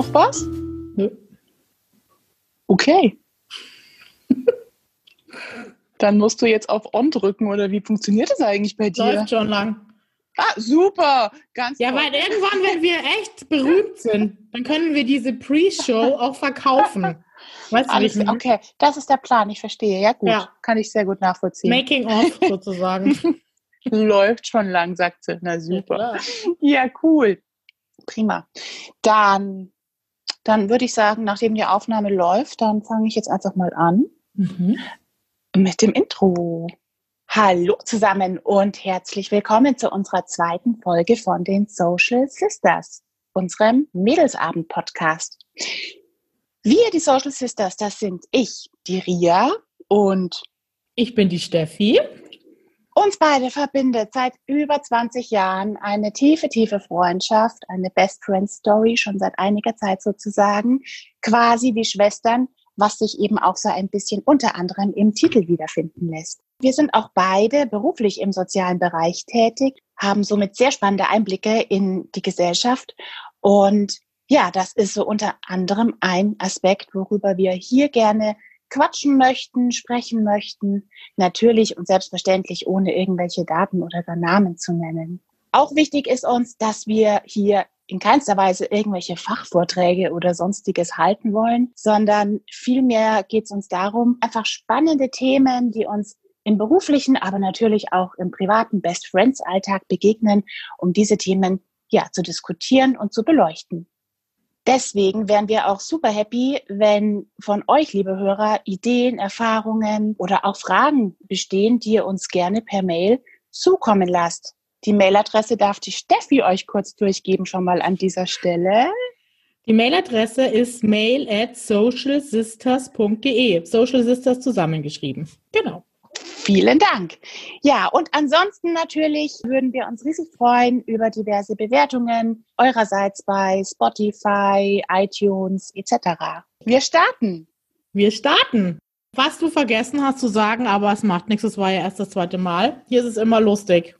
noch was? Nö. Okay. Dann musst du jetzt auf On drücken oder wie funktioniert das eigentlich bei dir? Läuft schon lang. Ah, super. Ganz Ja, toll. weil irgendwann, wenn wir echt berühmt sind, dann können wir diese Pre-Show auch verkaufen. Weißt du, Alles, meine? okay, das ist der Plan, ich verstehe. Ja, gut. Ja. Kann ich sehr gut nachvollziehen. Making of sozusagen. Läuft schon lang, sagt sie. Na Ja, super. klar. Ja, cool. Prima. Dann, dann würde ich sagen, nachdem die Aufnahme läuft, dann fange ich jetzt einfach mal an Mhm. mit dem Intro. Hallo zusammen und herzlich willkommen zu unserer zweiten Folge von den Social Sisters, unserem Mädelsabend-Podcast. Wir, die Social Sisters, das sind ich, die Ria und Ich bin die Steffi. Uns beide verbindet seit über 20 Jahren eine tiefe, tiefe Freundschaft, eine Best Friend Story, schon seit einiger Zeit sozusagen, quasi wie Schwestern, was sich eben auch so ein bisschen unter anderem im Titel wiederfinden lässt. Wir sind auch beide beruflich im sozialen Bereich tätig, haben somit sehr spannende Einblicke in die Gesellschaft und ja, das ist so unter anderem ein Aspekt, worüber wir hier gerne quatschen möchten, sprechen möchten. Natürlich und selbstverständlich ohne irgendwelche Daten oder gar Namen zu nennen. Auch wichtig ist uns, dass wir hier in keinster Weise irgendwelche Fachvorträge oder sonstiges halten wollen, sondern vielmehr geht es uns darum, einfach spannende Themen, die uns im beruflichen, aber natürlich auch im privaten Best Friends Alltag begegnen, um diese Themen ja zu diskutieren und zu beleuchten. Deswegen wären wir auch super happy, wenn von euch, liebe Hörer, Ideen, Erfahrungen oder auch Fragen bestehen, die ihr uns gerne per Mail zukommen lasst. Die Mailadresse darf die Steffi euch kurz durchgeben, schon mal an dieser Stelle. Die Mailadresse ist mail at socialsisters.de. Social Sisters zusammengeschrieben. Genau. Vielen Dank. Ja, und ansonsten natürlich würden wir uns riesig freuen über diverse Bewertungen eurerseits bei Spotify, iTunes etc. Wir starten. Wir starten. Was du vergessen hast zu sagen, aber es macht nichts, es war ja erst das zweite Mal. Hier ist es immer lustig.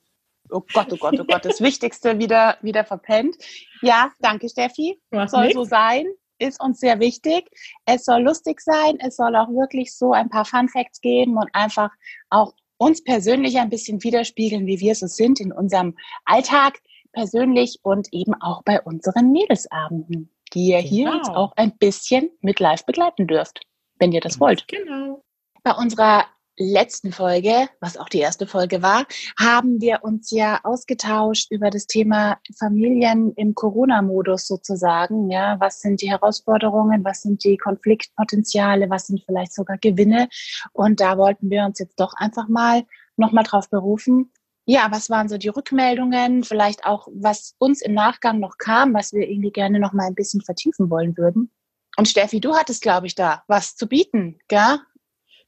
Oh Gott, oh Gott, oh Gott, das Wichtigste wieder, wieder verpennt. Ja, danke Steffi. Macht Soll nix. so sein, ist uns sehr wichtig. Es soll lustig sein, es soll auch wirklich so ein paar Fun Facts geben und einfach auch uns persönlich ein bisschen widerspiegeln, wie wir so sind in unserem Alltag persönlich und eben auch bei unseren Mädelsabenden, die ihr hier Genau. jetzt auch ein bisschen mit live begleiten dürft, wenn ihr das wollt. Genau. Bei unserer letzten Folge, was auch die erste Folge war, haben wir uns ja ausgetauscht über das Thema Familien im Corona-Modus sozusagen. Ja, was sind die Herausforderungen? Was sind die Konfliktpotenziale? Was sind vielleicht sogar Gewinne? Und da wollten wir uns jetzt doch einfach mal nochmal drauf berufen. Ja, was waren so die Rückmeldungen? Vielleicht auch, was uns im Nachgang noch kam, was wir irgendwie gerne noch mal ein bisschen vertiefen wollen würden. Und Steffi, du hattest, glaube ich, da was zu bieten, gell?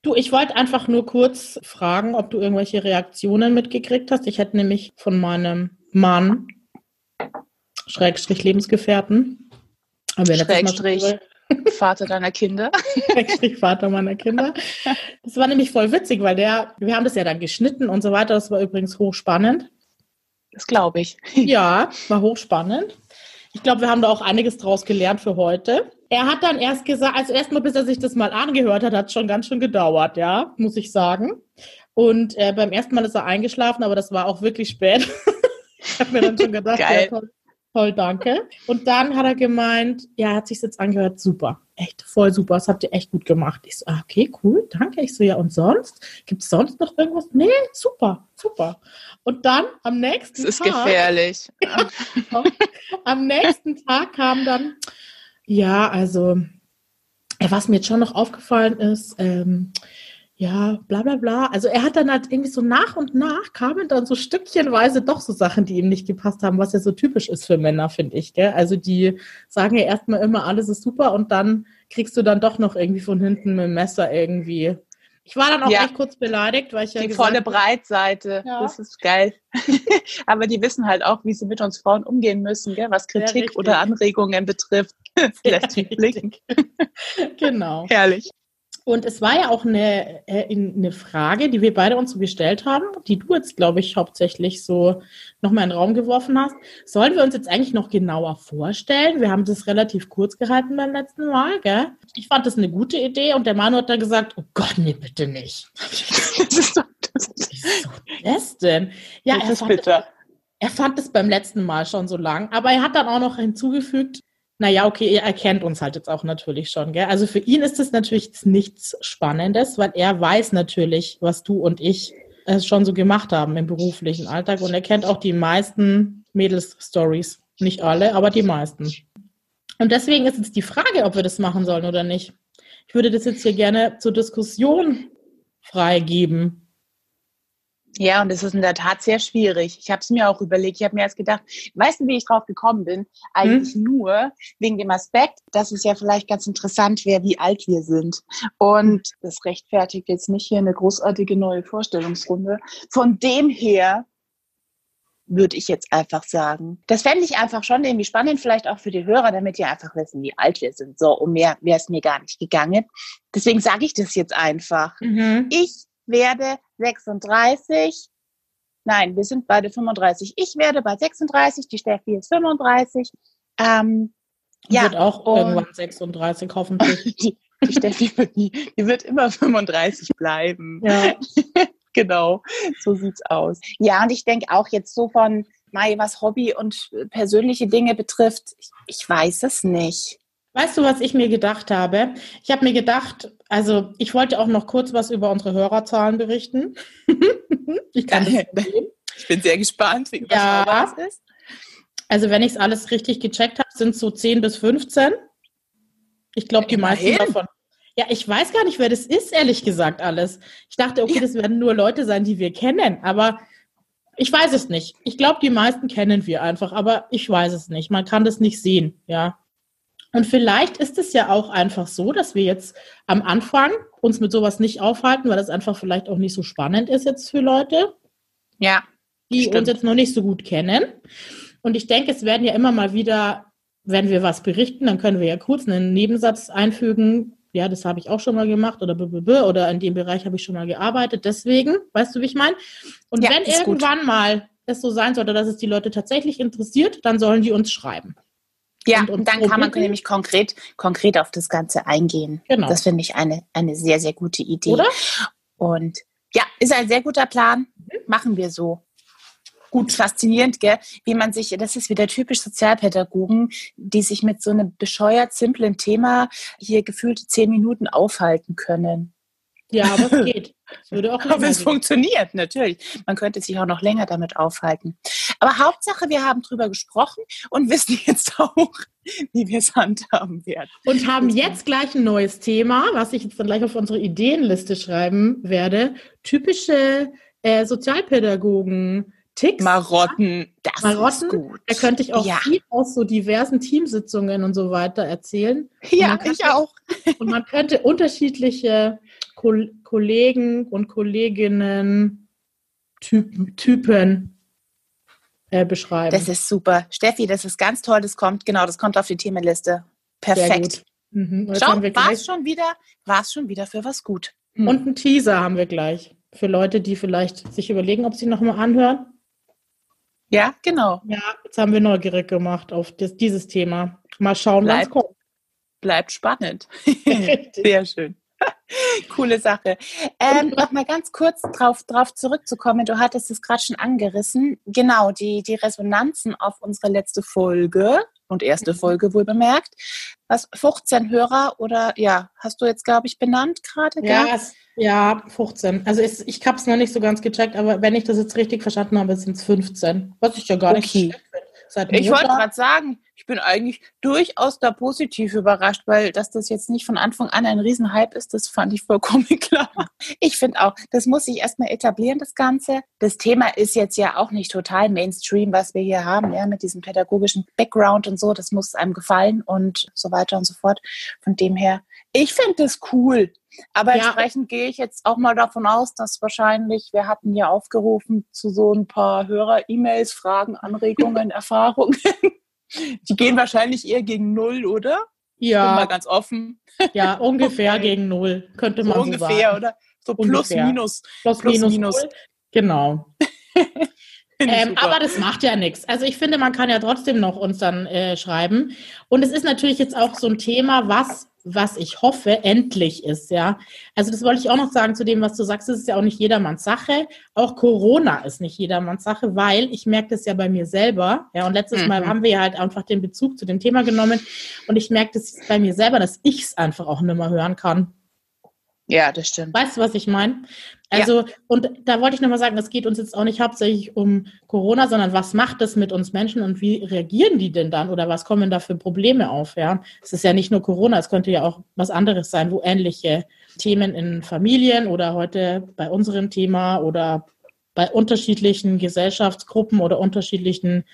Du, ich wollte einfach nur kurz fragen, ob du irgendwelche Reaktionen mitgekriegt hast. Ich hätte nämlich von meinem Mann, Schrägstrich Lebensgefährten, Schrägstrich. Vater deiner Kinder. Schrägstrich Vater meiner Kinder. Das war nämlich voll witzig, weil der, wir haben das ja dann geschnitten und so weiter. Das war übrigens hochspannend. Das glaube ich. Ja, war hochspannend. Ich glaube, wir haben da auch einiges draus gelernt für heute. Er hat dann erst gesagt, also erstmal, bis er sich das mal angehört hat, hat es schon ganz schön gedauert, ja, muss ich sagen. Und äh, beim ersten Mal ist er eingeschlafen, aber das war auch wirklich spät. ich habe mir dann schon gedacht, ja, toll, toll, danke. Und dann hat er gemeint, ja, er hat sich jetzt angehört, super, echt voll super, das habt ihr echt gut gemacht. Ich so, ah, okay, cool, danke. Ich so, ja, und sonst? Gibt es sonst noch irgendwas? Nee, super, super. Und dann am nächsten Das ist Tag. gefährlich. Am nächsten Tag kam dann, ja, also, äh, was mir jetzt schon noch aufgefallen ist, ähm, ja, bla bla bla. Also er hat dann halt irgendwie so nach und nach kamen dann so stückchenweise doch so Sachen, die ihm nicht gepasst haben, was ja so typisch ist für Männer, finde ich. Gell? Also die sagen ja erstmal immer, alles ist super und dann kriegst du dann doch noch irgendwie von hinten mit dem Messer irgendwie. Ich war dann auch Ja. echt kurz beleidigt, weil ich ja Die gesagt volle Breitseite. Ja. Das ist geil. Aber die wissen halt auch, wie sie mit uns Frauen umgehen müssen, gell? was Kritik oder Anregungen betrifft. Lässt mich blicken. genau. Herrlich. Und es war ja auch eine, äh, eine Frage, die wir beide uns so gestellt haben, die du jetzt, glaube ich, hauptsächlich so nochmal in den Raum geworfen hast. Sollen wir uns jetzt eigentlich noch genauer vorstellen? Wir haben das relativ kurz gehalten beim letzten Mal, gell? Ich fand das eine gute Idee und der Manu hat dann gesagt, oh Gott, nee, bitte nicht. das ist doch das. Wieso das denn? Ja, das ist bitter. Er fand es beim letzten Mal schon so lang, aber er hat dann auch noch hinzugefügt, naja, okay, er kennt uns halt jetzt auch natürlich schon, gell? Also für ihn ist es natürlich nichts Spannendes, weil er weiß natürlich, was du und ich äh, schon so gemacht haben im beruflichen Alltag und er kennt auch die meisten Mädels-Stories. Nicht alle, aber die meisten. Und deswegen ist jetzt die Frage, ob wir das machen sollen oder nicht. Ich würde das jetzt hier gerne zur Diskussion freigeben. Ja, und es ist in der Tat sehr schwierig. Ich habe es mir auch überlegt. Ich habe mir erst gedacht, weißt du, wie ich drauf gekommen bin? Eigentlich hm? nur wegen dem Aspekt, dass es ja vielleicht ganz interessant wäre, wie alt wir sind. Und das rechtfertigt jetzt nicht hier eine großartige neue Vorstellungsrunde. Von dem her würde ich jetzt einfach sagen. Das fände ich einfach schon irgendwie spannend, vielleicht auch für die Hörer, damit die einfach wissen, wie alt wir sind. So, um mehr wäre es mir gar nicht gegangen. Deswegen sage ich das jetzt einfach. Mhm. Ich werde 36. Nein, wir sind beide 35. Ich werde bei 36, die Steffi ist 35. Ähm, ja, wird auch irgendwann 36 hoffentlich. Die, die Steffi die, die wird immer 35 bleiben. Ja. genau, so sieht's aus. Ja, und ich denke auch jetzt so von Mai, was Hobby und persönliche Dinge betrifft, ich, ich weiß es nicht. Weißt du, was ich mir gedacht habe? Ich habe mir gedacht, also ich wollte auch noch kurz was über unsere Hörerzahlen berichten. ich kann das Ich bin sehr gespannt, wie ja. es ist. Also wenn ich es alles richtig gecheckt habe, sind es so 10 bis 15. Ich glaube, die meisten davon. Ja, ich weiß gar nicht, wer das ist, ehrlich gesagt, alles. Ich dachte, okay, ja. das werden nur Leute sein, die wir kennen, aber ich weiß es nicht. Ich glaube, die meisten kennen wir einfach, aber ich weiß es nicht. Man kann das nicht sehen, ja. Und vielleicht ist es ja auch einfach so, dass wir jetzt am Anfang uns mit sowas nicht aufhalten, weil das einfach vielleicht auch nicht so spannend ist jetzt für Leute. Ja. Die stimmt. uns jetzt noch nicht so gut kennen. Und ich denke, es werden ja immer mal wieder, wenn wir was berichten, dann können wir ja kurz einen Nebensatz einfügen. Ja, das habe ich auch schon mal gemacht oder oder in dem Bereich habe ich schon mal gearbeitet. Deswegen, weißt du, wie ich meine? Und ja, wenn irgendwann gut. mal es so sein sollte, dass es die Leute tatsächlich interessiert, dann sollen die uns schreiben. Ja, und, und dann kann man nämlich konkret, konkret auf das Ganze eingehen. Genau. Das finde ich eine, eine sehr, sehr gute Idee. Oder? Und ja, ist ein sehr guter Plan. Mhm. Machen wir so. Gut, faszinierend, gell? wie man sich, das ist wieder typisch Sozialpädagogen, die sich mit so einem bescheuert simplen Thema hier gefühlte zehn Minuten aufhalten können. Ja, aber es geht. Es würde auch aber es gehen. funktioniert, natürlich. Man könnte sich auch noch länger damit aufhalten. Aber Hauptsache, wir haben drüber gesprochen und wissen jetzt auch, wie wir es handhaben werden. Und haben jetzt gleich ein neues Thema, was ich jetzt dann gleich auf unsere Ideenliste schreiben werde. Typische äh, Sozialpädagogen. Ticks. Marotten, das Marotten, ist gut. Da könnte ich auch ja. viel aus so diversen Teamsitzungen und so weiter erzählen. Ja, könnte, ich auch. Und man könnte unterschiedliche Kollegen und Kolleginnen Typen, Typen äh, beschreiben. Das ist super. Steffi, das ist ganz toll. Das kommt, genau, das kommt auf die Themenliste. Perfekt. Mhm. Schau, war es schon wieder, war es schon wieder für was gut. Mhm. Und einen Teaser haben wir gleich. Für Leute, die vielleicht sich überlegen, ob sie nochmal anhören. Ja, genau. Ja, jetzt haben wir neugierig gemacht auf das, dieses Thema. Mal schauen, was kommt. Bleibt spannend. Sehr schön. Coole Sache. Ähm, noch mal ganz kurz drauf, drauf zurückzukommen. Du hattest es gerade schon angerissen. Genau, die, die Resonanzen auf unsere letzte Folge und erste mhm. Folge wohl bemerkt. Was 15 Hörer oder ja, hast du jetzt, glaube ich, benannt gerade? Ja, ja, 15. Also ich, ich habe es noch nicht so ganz gecheckt, aber wenn ich das jetzt richtig verstanden habe, sind es 15. Was ich ja gar okay. nicht finde. Ich wollte gerade sagen, ich bin eigentlich durchaus da positiv überrascht, weil dass das jetzt nicht von Anfang an ein Riesenhype ist, das fand ich vollkommen klar. Ich finde auch, das muss sich erstmal etablieren, das Ganze. Das Thema ist jetzt ja auch nicht total Mainstream, was wir hier haben, ja, mit diesem pädagogischen Background und so. Das muss einem gefallen und so weiter und so fort. Von dem her, ich finde das cool. Aber ja. entsprechend gehe ich jetzt auch mal davon aus, dass wahrscheinlich, wir hatten ja aufgerufen zu so ein paar Hörer-E-Mails, Fragen, Anregungen, Erfahrungen. Die gehen wahrscheinlich eher gegen Null, oder? Ja. Mal ganz offen. Ja, ungefähr okay. gegen null, könnte man so, so ungefähr, sagen. oder? So plus, minus. Plus, plus minus. minus. Genau. ähm, aber das macht ja nichts. Also ich finde, man kann ja trotzdem noch uns dann äh, schreiben. Und es ist natürlich jetzt auch so ein Thema, was was ich hoffe, endlich ist, ja. Also das wollte ich auch noch sagen zu dem, was du sagst, es ist ja auch nicht jedermanns Sache. Auch Corona ist nicht jedermanns Sache, weil ich merke das ja bei mir selber, ja. Und letztes mhm. Mal haben wir ja halt einfach den Bezug zu dem Thema genommen und ich merke das bei mir selber, dass ich es einfach auch nicht mehr hören kann. Ja, das stimmt. Weißt du, was ich meine? Also, ja. und da wollte ich nochmal sagen, es geht uns jetzt auch nicht hauptsächlich um Corona, sondern was macht das mit uns Menschen und wie reagieren die denn dann oder was kommen da für Probleme auf? Ja, es ist ja nicht nur Corona, es könnte ja auch was anderes sein, wo ähnliche Themen in Familien oder heute bei unserem Thema oder bei unterschiedlichen Gesellschaftsgruppen oder unterschiedlichen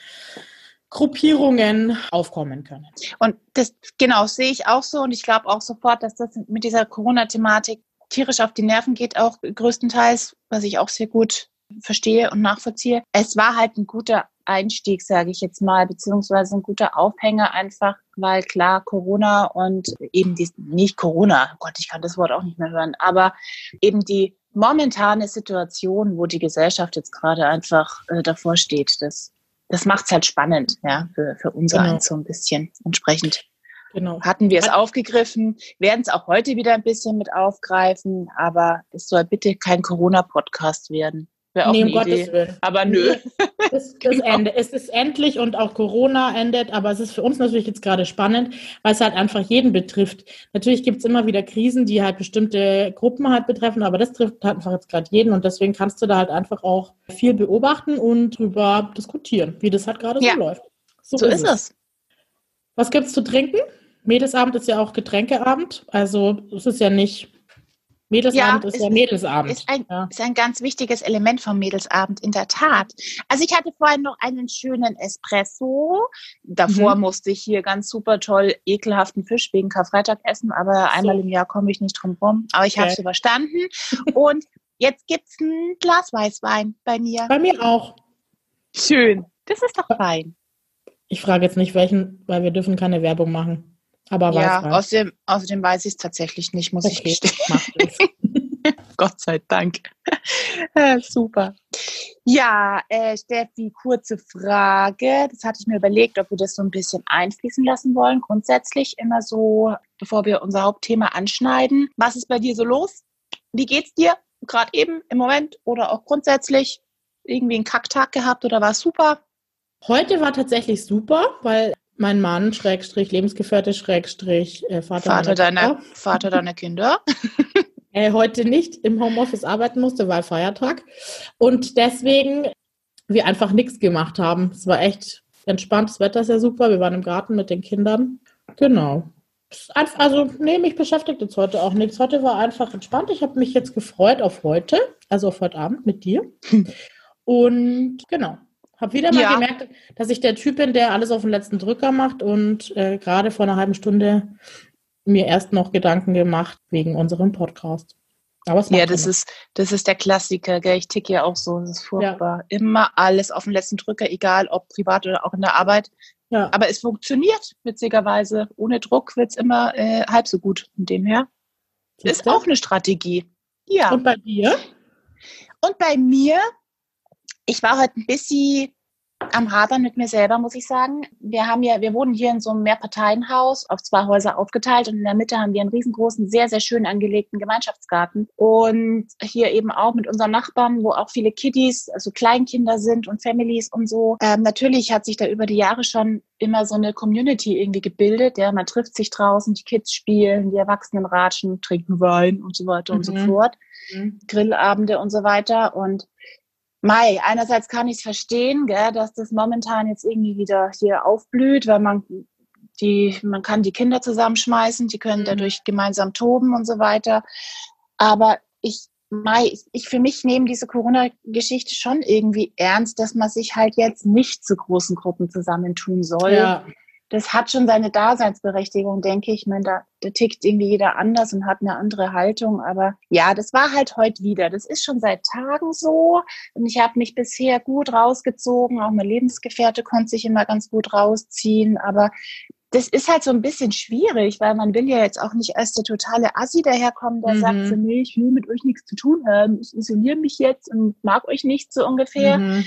Gruppierungen aufkommen können. Und das genau sehe ich auch so und ich glaube auch sofort, dass das mit dieser Corona-Thematik tierisch auf die Nerven geht, auch größtenteils, was ich auch sehr gut verstehe und nachvollziehe. Es war halt ein guter Einstieg, sage ich jetzt mal, beziehungsweise ein guter Aufhänger einfach, weil klar Corona und eben die, nicht Corona, oh Gott, ich kann das Wort auch nicht mehr hören, aber eben die momentane Situation, wo die Gesellschaft jetzt gerade einfach äh, davor steht, das, das macht es halt spannend, ja, für, für unser genau. so ein bisschen entsprechend. Genau. Hatten wir es aufgegriffen, werden es auch heute wieder ein bisschen mit aufgreifen, aber es soll bitte kein Corona-Podcast werden. Wäre auch nee, um Gottes Willen. Aber nö. Das, das genau. Ende. Es ist endlich und auch Corona endet, aber es ist für uns natürlich jetzt gerade spannend, weil es halt einfach jeden betrifft. Natürlich gibt es immer wieder Krisen, die halt bestimmte Gruppen halt betreffen, aber das trifft halt einfach jetzt gerade jeden und deswegen kannst du da halt einfach auch viel beobachten und drüber diskutieren, wie das halt gerade ja. so läuft. So, so ist, es. es. Was gibt's zu trinken? Mädelsabend ist ja auch Getränkeabend. Also es ist ja nicht Mädelsabend ja, ist, ist ja Mädelsabend. Ist ein, ja. ist ein ganz wichtiges Element vom Mädelsabend, in der Tat. Also ich hatte vorhin noch einen schönen Espresso. Davor mhm. musste ich hier ganz super toll ekelhaften Fisch wegen Karfreitag essen, aber so. einmal im Jahr komme ich nicht drum rum. Aber ich okay. habe es überstanden. Und jetzt gibt es ein Glas Weißwein bei mir. Bei mir auch. Schön. Das ist doch fein. Ich frage jetzt nicht welchen, weil wir dürfen keine Werbung machen. Aber ja, außerdem, außerdem weiß ich es tatsächlich nicht, muss okay, ich gestehen. Gott sei Dank. äh, super. Ja, äh, Steffi, kurze Frage. Das hatte ich mir überlegt, ob wir das so ein bisschen einfließen lassen wollen. Grundsätzlich immer so, bevor wir unser Hauptthema anschneiden. Was ist bei dir so los? Wie geht's dir? Gerade eben im Moment oder auch grundsätzlich? Irgendwie einen Kacktag gehabt oder war es super? Heute war tatsächlich super, weil mein Mann, Schrägstrich, Lebensgefährte, Schrägstrich, äh, Vater, Vater deiner, Vater deiner Kinder. äh, heute nicht im Homeoffice arbeiten musste, weil Feiertag. Und deswegen wir einfach nichts gemacht haben. Es war echt entspannt, das Wetter ist ja super. Wir waren im Garten mit den Kindern. Genau. Also, nee, mich beschäftigt jetzt heute auch nichts. Heute war einfach entspannt. Ich habe mich jetzt gefreut auf heute, also auf heute Abend mit dir. Und genau, habe wieder mal ja. gemerkt, dass ich der Typ bin, der alles auf den letzten Drücker macht und äh, gerade vor einer halben Stunde mir erst noch Gedanken gemacht wegen unserem Podcast. Aber ja, das ist, das ist der Klassiker, gell? Ich ticke ja auch so, das ist furchtbar. Ja. Immer alles auf den letzten Drücker, egal ob privat oder auch in der Arbeit. Ja. Aber es funktioniert, witzigerweise. Ohne Druck wird es immer äh, halb so gut. Von dem her. Ist auch eine Strategie. Ja. Und bei dir? Und bei mir ich war heute ein bisschen am Hadern mit mir selber, muss ich sagen. Wir haben ja, wir wohnen hier in so einem Mehrparteienhaus auf zwei Häuser aufgeteilt und in der Mitte haben wir einen riesengroßen, sehr, sehr schön angelegten Gemeinschaftsgarten. Und hier eben auch mit unseren Nachbarn, wo auch viele Kiddies, also Kleinkinder sind und Families und so. Ähm, natürlich hat sich da über die Jahre schon immer so eine Community irgendwie gebildet. Ja, man trifft sich draußen, die Kids spielen, die Erwachsenen ratschen, trinken Wein und so weiter mhm. und so mhm. fort. Mhm. Grillabende und so weiter. Und Mai, einerseits kann ich es verstehen, gell, dass das momentan jetzt irgendwie wieder hier aufblüht, weil man die, man kann die Kinder zusammenschmeißen, die können mhm. dadurch gemeinsam toben und so weiter. Aber ich, Mai, ich für mich nehme diese Corona-Geschichte schon irgendwie ernst, dass man sich halt jetzt nicht zu großen Gruppen zusammentun soll. Ja das hat schon seine Daseinsberechtigung, denke ich. Ich meine, da, da tickt irgendwie jeder anders und hat eine andere Haltung. Aber ja, das war halt heute wieder. Das ist schon seit Tagen so. Und ich habe mich bisher gut rausgezogen. Auch mein Lebensgefährte konnte sich immer ganz gut rausziehen. Aber das ist halt so ein bisschen schwierig, weil man will ja jetzt auch nicht als der totale Assi daherkommen, der mhm. sagt so, nee, ich will mit euch nichts zu tun haben, ich isoliere mich jetzt und mag euch nicht so ungefähr. Mhm.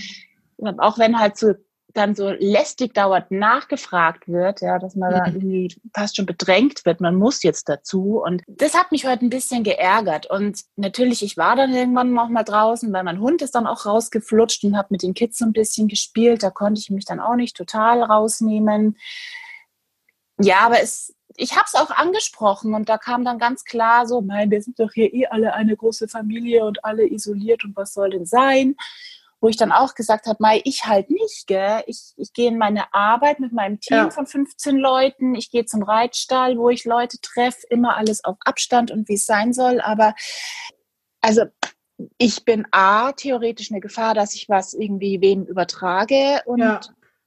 Auch wenn halt so dann so lästig dauert nachgefragt wird, ja, dass man mhm. da irgendwie fast schon bedrängt wird, man muss jetzt dazu. Und das hat mich heute ein bisschen geärgert. Und natürlich, ich war dann irgendwann noch mal draußen, weil mein Hund ist dann auch rausgeflutscht und habe mit den Kids so ein bisschen gespielt. Da konnte ich mich dann auch nicht total rausnehmen. Ja, aber es, ich habe es auch angesprochen und da kam dann ganz klar so, mein, wir sind doch hier eh alle eine große Familie und alle isoliert und was soll denn sein? Wo ich dann auch gesagt habe, Mai, ich halt nicht, gell? Ich, ich gehe in meine Arbeit mit meinem Team ja. von 15 Leuten, ich gehe zum Reitstall, wo ich Leute treffe, immer alles auf Abstand und wie es sein soll. Aber also ich bin A, theoretisch eine Gefahr, dass ich was irgendwie wem übertrage und, ja.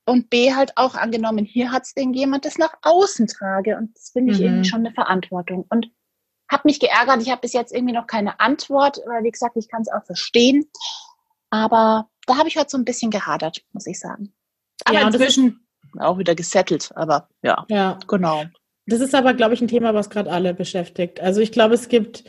und B, halt auch angenommen, hier hat es jemand, das nach außen trage. Und das finde ich mhm. irgendwie schon eine Verantwortung. Und habe mich geärgert, ich habe bis jetzt irgendwie noch keine Antwort, weil wie gesagt, ich kann es auch verstehen. Aber da habe ich heute so ein bisschen gehadert, muss ich sagen. Aber ja, inzwischen auch wieder gesettelt. Aber ja, ja, genau. Das ist aber, glaube ich, ein Thema, was gerade alle beschäftigt. Also ich glaube, es gibt,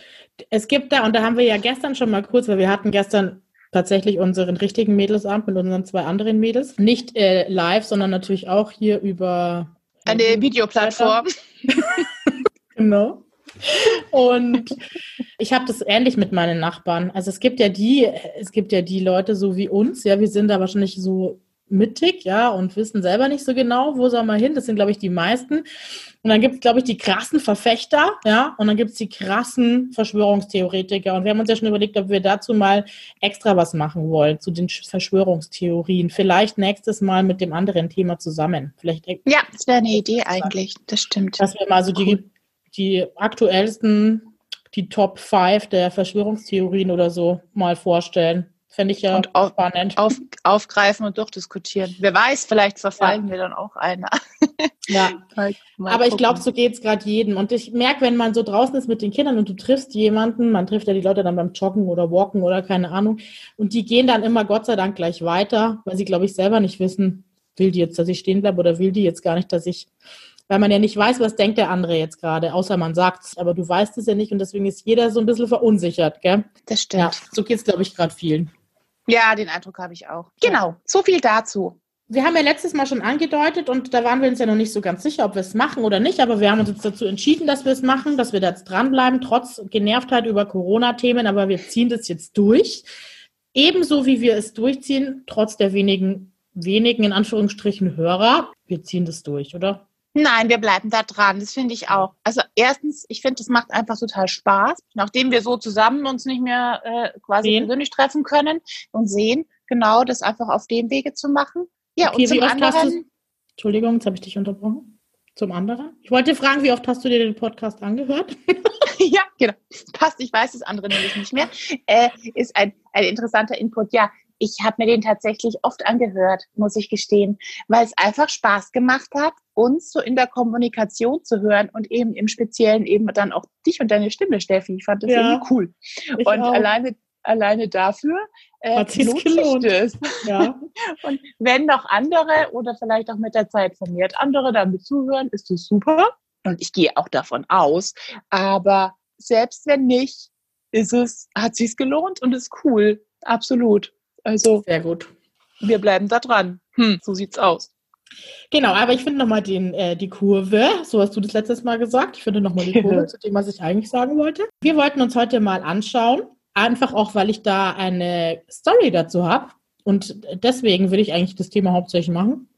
es gibt da, und da haben wir ja gestern schon mal kurz, weil wir hatten gestern tatsächlich unseren richtigen Mädelsabend mit unseren zwei anderen Mädels. Nicht äh, live, sondern natürlich auch hier über eine Videoplattform. genau. Und ich habe das ähnlich mit meinen Nachbarn. Also es gibt ja die, es gibt ja die Leute so wie uns, ja, wir sind da wahrscheinlich so mittig, ja, und wissen selber nicht so genau, wo soll man hin. Das sind, glaube ich, die meisten. Und dann gibt es, glaube ich, die krassen Verfechter, ja, und dann gibt es die krassen Verschwörungstheoretiker. Und wir haben uns ja schon überlegt, ob wir dazu mal extra was machen wollen, zu den Verschwörungstheorien. Vielleicht nächstes Mal mit dem anderen Thema zusammen. Vielleicht ja, das wäre eine Idee eigentlich, das stimmt. Dass wir mal so die die aktuellsten, die Top 5 der Verschwörungstheorien oder so mal vorstellen. Fände ich ja und auf, spannend. Auf, aufgreifen und durchdiskutieren. Wer weiß, vielleicht verfallen ja. wir dann auch einer. ja, aber ich glaube, so geht es gerade jedem. Und ich merke, wenn man so draußen ist mit den Kindern und du triffst jemanden, man trifft ja die Leute dann beim Joggen oder Walken oder keine Ahnung, und die gehen dann immer Gott sei Dank gleich weiter, weil sie, glaube ich, selber nicht wissen, will die jetzt, dass ich stehen bleibe oder will die jetzt gar nicht, dass ich weil man ja nicht weiß, was denkt der andere jetzt gerade, außer man sagt's, aber du weißt es ja nicht und deswegen ist jeder so ein bisschen verunsichert, gell? Das stimmt. Ja, so geht's, glaube ich, gerade vielen. Ja, den Eindruck habe ich auch. Genau, so viel dazu. Wir haben ja letztes Mal schon angedeutet und da waren wir uns ja noch nicht so ganz sicher, ob wir es machen oder nicht, aber wir haben uns jetzt dazu entschieden, dass wir es machen, dass wir da jetzt dranbleiben, trotz Genervtheit über Corona-Themen, aber wir ziehen das jetzt durch. Ebenso wie wir es durchziehen, trotz der wenigen, wenigen in Anführungsstrichen Hörer. Wir ziehen das durch, oder? Nein, wir bleiben da dran. Das finde ich auch. Also erstens, ich finde, es macht einfach total Spaß, nachdem wir so zusammen uns nicht mehr äh, quasi sehen. persönlich treffen können und sehen, genau das einfach auf dem Wege zu machen. Ja, okay, und zum anderen. Entschuldigung, jetzt habe ich dich unterbrochen. Zum anderen? Ich wollte fragen, wie oft hast du dir den Podcast angehört? ja, genau. Passt, ich weiß das andere nämlich nicht mehr. Äh, ist ein, ein interessanter Input. Ja, ich habe mir den tatsächlich oft angehört, muss ich gestehen, weil es einfach Spaß gemacht hat, uns so in der Kommunikation zu hören und eben im Speziellen eben dann auch dich und deine Stimme, Steffi. Ich fand das ja, irgendwie cool. Und auch. alleine alleine dafür äh, Hat gelohnt. sich das. Ja. und wenn noch andere oder vielleicht auch mit der Zeit vermehrt andere damit zuhören, ist das super. Und ich gehe auch davon aus. Aber selbst wenn nicht, ist es, hat sich's gelohnt und ist cool. Absolut. Also sehr gut. Wir bleiben da dran. Hm, so sieht's aus. Genau, aber ich finde nochmal äh, die Kurve, so hast du das letztes Mal gesagt. Ich finde nochmal die Kurve zu dem, was ich eigentlich sagen wollte. Wir wollten uns heute mal anschauen, einfach auch, weil ich da eine Story dazu habe. Und deswegen will ich eigentlich das Thema hauptsächlich machen.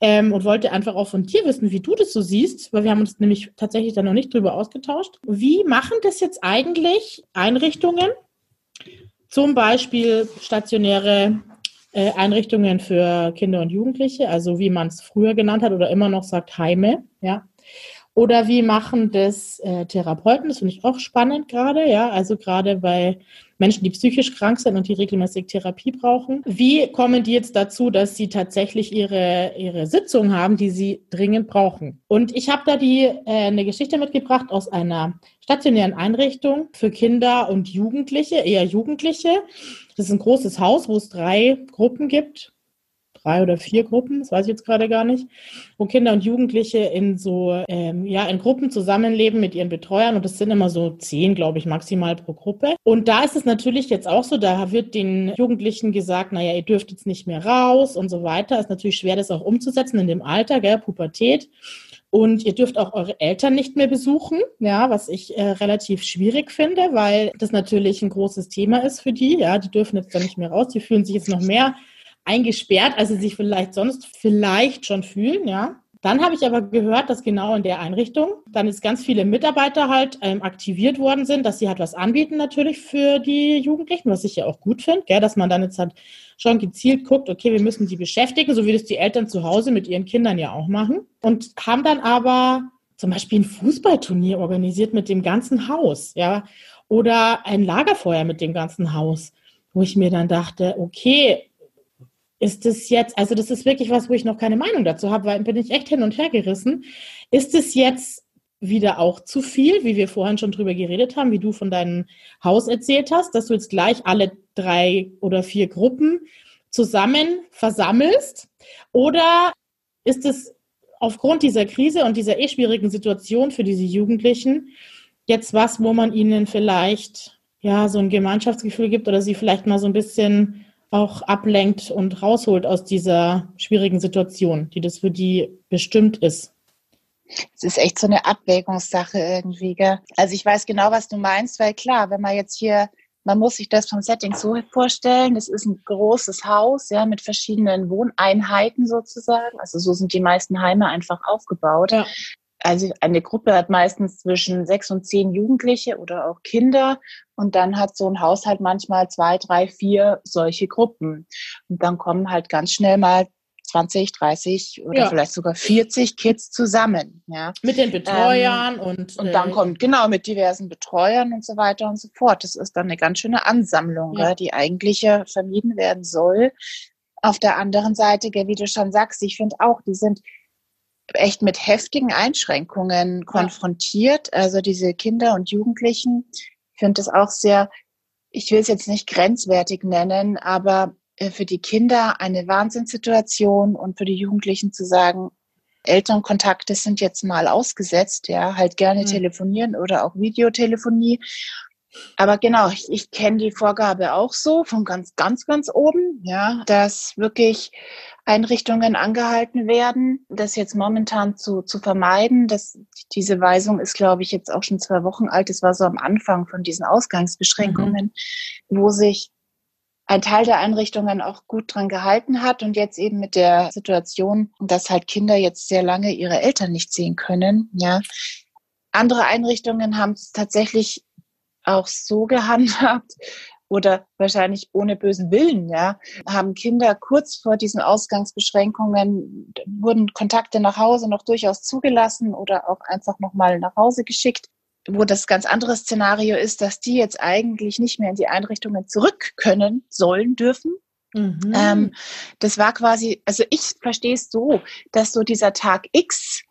Ähm, und wollte einfach auch von dir wissen, wie du das so siehst, weil wir haben uns nämlich tatsächlich da noch nicht drüber ausgetauscht. Wie machen das jetzt eigentlich Einrichtungen, zum Beispiel stationäre äh, Einrichtungen für Kinder und Jugendliche, also wie man es früher genannt hat oder immer noch sagt, Heime, ja. Oder wie machen das äh, Therapeuten? Das finde ich auch spannend gerade, ja. Also gerade bei Menschen, die psychisch krank sind und die regelmäßig Therapie brauchen. Wie kommen die jetzt dazu, dass sie tatsächlich ihre, ihre Sitzung haben, die sie dringend brauchen? Und ich habe da die äh, eine Geschichte mitgebracht aus einer stationären Einrichtung für Kinder und Jugendliche, eher Jugendliche. Das ist ein großes Haus, wo es drei Gruppen gibt drei oder vier Gruppen, das weiß ich jetzt gerade gar nicht, wo Kinder und Jugendliche in so, ähm, ja, in Gruppen zusammenleben mit ihren Betreuern und das sind immer so zehn, glaube ich, maximal pro Gruppe. Und da ist es natürlich jetzt auch so, da wird den Jugendlichen gesagt, naja, ihr dürft jetzt nicht mehr raus und so weiter. Ist natürlich schwer, das auch umzusetzen in dem Alter, gell, Pubertät. Und ihr dürft auch eure Eltern nicht mehr besuchen, ja, was ich äh, relativ schwierig finde, weil das natürlich ein großes Thema ist für die. Ja, die dürfen jetzt da nicht mehr raus. Die fühlen sich jetzt noch mehr eingesperrt, als sie sich vielleicht sonst vielleicht schon fühlen, ja. Dann habe ich aber gehört, dass genau in der Einrichtung dann jetzt ganz viele Mitarbeiter halt ähm, aktiviert worden sind, dass sie halt was anbieten natürlich für die Jugendlichen, was ich ja auch gut finde, dass man dann jetzt halt schon gezielt guckt, okay, wir müssen die beschäftigen, so wie das die Eltern zu Hause mit ihren Kindern ja auch machen. Und haben dann aber zum Beispiel ein Fußballturnier organisiert mit dem ganzen Haus, ja, oder ein Lagerfeuer mit dem ganzen Haus, wo ich mir dann dachte, okay, ist es jetzt, also das ist wirklich was, wo ich noch keine Meinung dazu habe, weil bin ich echt hin und her gerissen. Ist es jetzt wieder auch zu viel, wie wir vorhin schon drüber geredet haben, wie du von deinem Haus erzählt hast, dass du jetzt gleich alle drei oder vier Gruppen zusammen versammelst? Oder ist es aufgrund dieser Krise und dieser eh schwierigen Situation für diese Jugendlichen jetzt was, wo man ihnen vielleicht ja so ein Gemeinschaftsgefühl gibt oder sie vielleicht mal so ein bisschen auch ablenkt und rausholt aus dieser schwierigen Situation, die das für die bestimmt ist. Es ist echt so eine Abwägungssache irgendwie. Gell? Also ich weiß genau, was du meinst, weil klar, wenn man jetzt hier, man muss sich das vom Setting so vorstellen, es ist ein großes Haus, ja, mit verschiedenen Wohneinheiten sozusagen. Also so sind die meisten Heime einfach aufgebaut. Ja also eine Gruppe hat meistens zwischen sechs und zehn Jugendliche oder auch Kinder und dann hat so ein Haushalt manchmal zwei, drei, vier solche Gruppen. Und dann kommen halt ganz schnell mal 20, 30 oder ja. vielleicht sogar 40 Kids zusammen. Ja. Mit den Betreuern ähm, und. Und dann äh, kommt, genau, mit diversen Betreuern und so weiter und so fort. Das ist dann eine ganz schöne Ansammlung, ja. die eigentlich ja vermieden werden soll. Auf der anderen Seite, wie du schon sagst, ich finde auch, die sind echt mit heftigen Einschränkungen konfrontiert. Also diese Kinder und Jugendlichen, ich finde das auch sehr, ich will es jetzt nicht grenzwertig nennen, aber äh, für die Kinder eine Wahnsinnssituation und für die Jugendlichen zu sagen, Elternkontakte sind jetzt mal ausgesetzt, ja, halt gerne mhm. telefonieren oder auch Videotelefonie. Aber genau, ich, ich kenne die Vorgabe auch so von ganz, ganz, ganz oben, ja, dass wirklich Einrichtungen angehalten werden, das jetzt momentan zu, zu vermeiden. Das, diese Weisung ist, glaube ich, jetzt auch schon zwei Wochen alt. Es war so am Anfang von diesen Ausgangsbeschränkungen, mhm. wo sich ein Teil der Einrichtungen auch gut dran gehalten hat und jetzt eben mit der Situation, dass halt Kinder jetzt sehr lange ihre Eltern nicht sehen können, ja. Andere Einrichtungen haben es tatsächlich auch so gehandhabt, oder wahrscheinlich ohne bösen Willen, ja, haben Kinder kurz vor diesen Ausgangsbeschränkungen, wurden Kontakte nach Hause noch durchaus zugelassen oder auch einfach nochmal nach Hause geschickt wo das ganz andere Szenario ist, dass die jetzt eigentlich nicht mehr in die Einrichtungen zurück können, sollen, dürfen. Mhm. Ähm, das war quasi, also ich verstehe es so, dass so dieser Tag X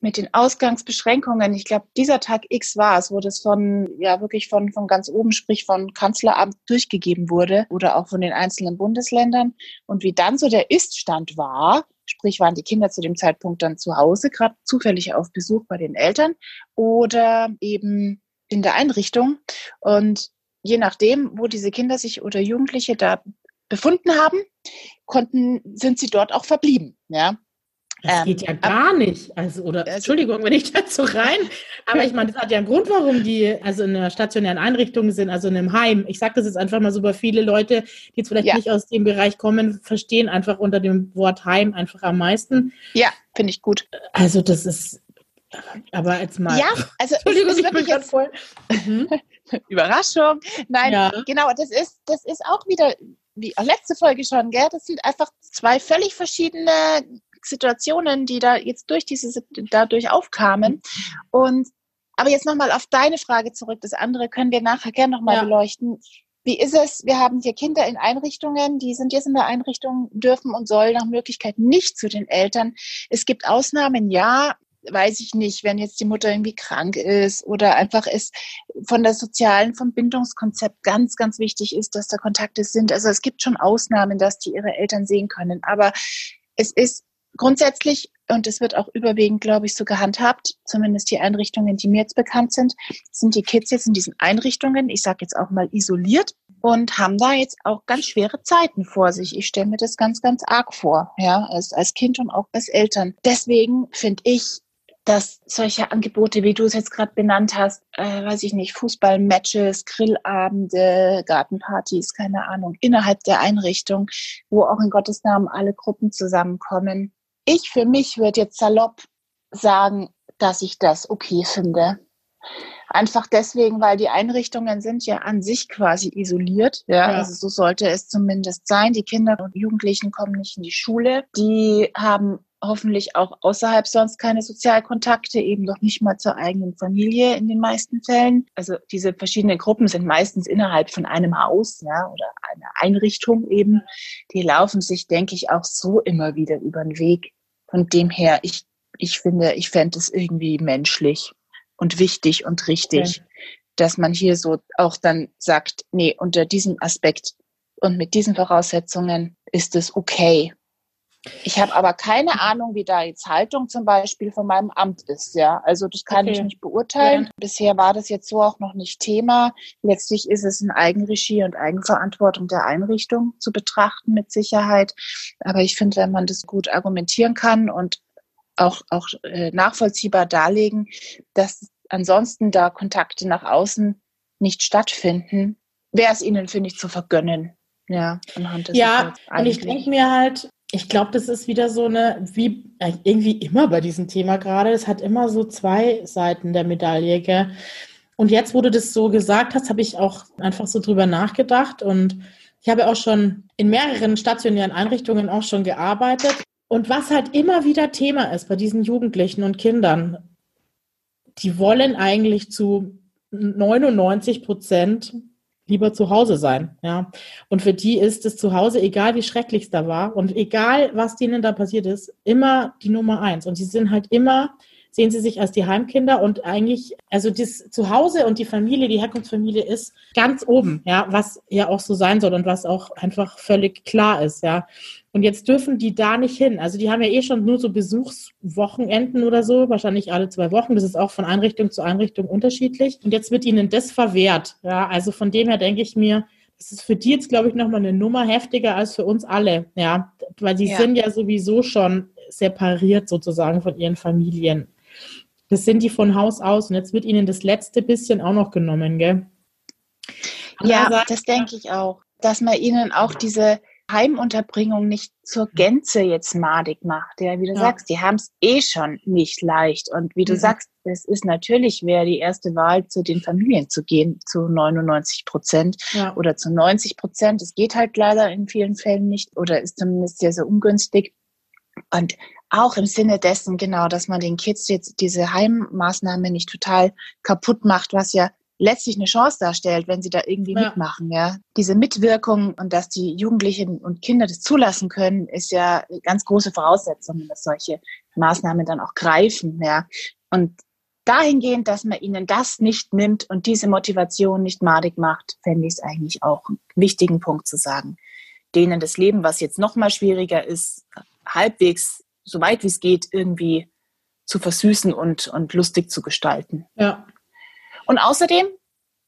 mit den Ausgangsbeschränkungen, ich glaube, dieser Tag X war es, wo das von, ja, wirklich von, von ganz oben, sprich von Kanzleramt durchgegeben wurde oder auch von den einzelnen Bundesländern. Und wie dann so der Iststand war, sprich, waren die Kinder zu dem Zeitpunkt dann zu Hause, gerade zufällig auf Besuch bei den Eltern oder eben in der Einrichtung. Und je nachdem, wo diese Kinder sich oder Jugendliche da befunden haben, konnten, sind sie dort auch verblieben, ja. Das ähm, geht ja gar nicht. Also, oder also, Entschuldigung, wenn ich dazu rein. Aber ich meine, das hat ja einen Grund, warum die also in einer stationären Einrichtung sind, also in einem Heim. Ich sage das jetzt einfach mal so, weil viele Leute, die jetzt vielleicht ja. nicht aus dem Bereich kommen, verstehen einfach unter dem Wort Heim einfach am meisten. Ja, finde ich gut. Also das ist, aber jetzt mal. Ja, also Entschuldigung, ich bin jetzt voll. Mhm. Überraschung. Nein, ja. genau, das ist, das ist auch wieder, wie auch letzte Folge schon, gell? Das sind einfach zwei völlig verschiedene Situationen, die da jetzt durch diese, dadurch aufkamen. Und, aber jetzt nochmal auf deine Frage zurück. Das andere können wir nachher gerne nochmal ja. beleuchten. Wie ist es? Wir haben hier Kinder in Einrichtungen, die sind jetzt in der Einrichtung, dürfen und sollen nach Möglichkeit nicht zu den Eltern. Es gibt Ausnahmen, ja. weiß ich nicht, wenn jetzt die Mutter irgendwie krank ist oder einfach es von der sozialen Verbindungskonzept ganz, ganz wichtig ist, dass da Kontakte sind. Also es gibt schon Ausnahmen, dass die ihre Eltern sehen können. Aber es ist grundsätzlich, und es wird auch überwiegend, glaube ich, so gehandhabt, zumindest die Einrichtungen, die mir jetzt bekannt sind, sind die Kids jetzt in diesen Einrichtungen, ich sage jetzt auch mal isoliert und haben da jetzt auch ganz schwere Zeiten vor sich. Ich stelle mir das ganz, ganz arg vor, ja, als, als Kind und auch als Eltern. Deswegen finde ich, dass solche Angebote, wie du es jetzt gerade benannt hast, äh, weiß ich nicht, Fußballmatches, Grillabende, Gartenpartys, keine Ahnung, innerhalb der Einrichtung, wo auch in Gottes Namen alle Gruppen zusammenkommen. Ich für mich würde jetzt salopp sagen, dass ich das okay finde. Einfach deswegen, weil die Einrichtungen sind ja an sich quasi isoliert. Ja, ja. also so sollte es zumindest sein. Die Kinder und Jugendlichen kommen nicht in die Schule. Die haben hoffentlich auch außerhalb sonst keine Sozialkontakte, eben doch nicht mal zur eigenen Familie in den meisten Fällen. Also diese verschiedenen Gruppen sind meistens innerhalb von einem Haus, ja, oder einer Einrichtung eben. Die laufen sich, denke ich, auch so immer wieder über den Weg. Von dem her, ich, ich finde, ich fände es irgendwie menschlich und wichtig und richtig, okay. dass man hier so auch dann sagt, nee, unter diesem Aspekt und mit diesen Voraussetzungen ist es okay. Ich habe aber keine Ahnung, wie da jetzt Haltung zum Beispiel von meinem Amt ist. Ja, also das kann okay. ich nicht beurteilen. Ja. Bisher war das jetzt so auch noch nicht Thema. Letztlich ist es in Eigenregie und Eigenverantwortung der Einrichtung zu betrachten mit Sicherheit. Aber ich finde, wenn man das gut argumentieren kann und auch, auch äh, nachvollziehbar darlegen, dass ansonsten da Kontakte nach außen nicht stattfinden, wäre es ihnen, finde ich, zu vergönnen. Ja, anhand des Ja, und ich denke mir halt, ich glaube, das ist wieder so eine, wie äh, irgendwie immer bei diesem Thema gerade, es hat immer so zwei Seiten der Medaille. Gell? Und jetzt, wo du das so gesagt hast, habe ich auch einfach so drüber nachgedacht und ich habe auch schon in mehreren stationären Einrichtungen auch schon gearbeitet. Und was halt immer wieder Thema ist bei diesen Jugendlichen und Kindern, die wollen eigentlich zu 99 Prozent lieber zu Hause sein, ja. Und für die ist das Zuhause, egal wie schrecklich es da war und egal was denen da passiert ist, immer die Nummer eins. Und sie sind halt immer, sehen sie sich als die Heimkinder und eigentlich, also das Zuhause und die Familie, die Herkunftsfamilie ist ganz oben, ja, was ja auch so sein soll und was auch einfach völlig klar ist, ja. Und jetzt dürfen die da nicht hin. Also die haben ja eh schon nur so Besuchswochenenden oder so, wahrscheinlich alle zwei Wochen. Das ist auch von Einrichtung zu Einrichtung unterschiedlich. Und jetzt wird ihnen das verwehrt. Ja, also von dem her denke ich mir, das ist für die jetzt, glaube ich, nochmal eine Nummer heftiger als für uns alle. Ja, weil die ja. sind ja sowieso schon separiert sozusagen von ihren Familien. Das sind die von Haus aus. Und jetzt wird ihnen das letzte bisschen auch noch genommen, gell? Ja, das denke ich auch. Dass man ihnen auch diese Heimunterbringung nicht zur. Gänze jetzt madig macht. Ja, wie du ja. sagst, die haben es eh schon nicht leicht. Und wie du mhm. sagst, es ist natürlich, wäre die erste Wahl, zu den Familien zu gehen, zu 99 Prozent ja. oder zu 90 Prozent. Es geht halt leider in vielen Fällen nicht oder ist zumindest sehr, sehr ungünstig. Und auch im Sinne dessen, genau, dass man den Kids jetzt diese Heimmaßnahme nicht total kaputt macht, was ja letztlich eine Chance darstellt, wenn sie da irgendwie ja. mitmachen. Ja, diese Mitwirkung und dass die Jugendlichen und Kinder das zulassen können, ist ja eine ganz große Voraussetzung, dass solche Maßnahmen dann auch greifen. Ja, und dahingehend, dass man ihnen das nicht nimmt und diese Motivation nicht madig macht, fände ich es eigentlich auch einen wichtigen Punkt zu sagen. Denen das Leben, was jetzt noch mal schwieriger ist, halbwegs so weit wie es geht irgendwie zu versüßen und, und lustig zu gestalten. Ja, und außerdem,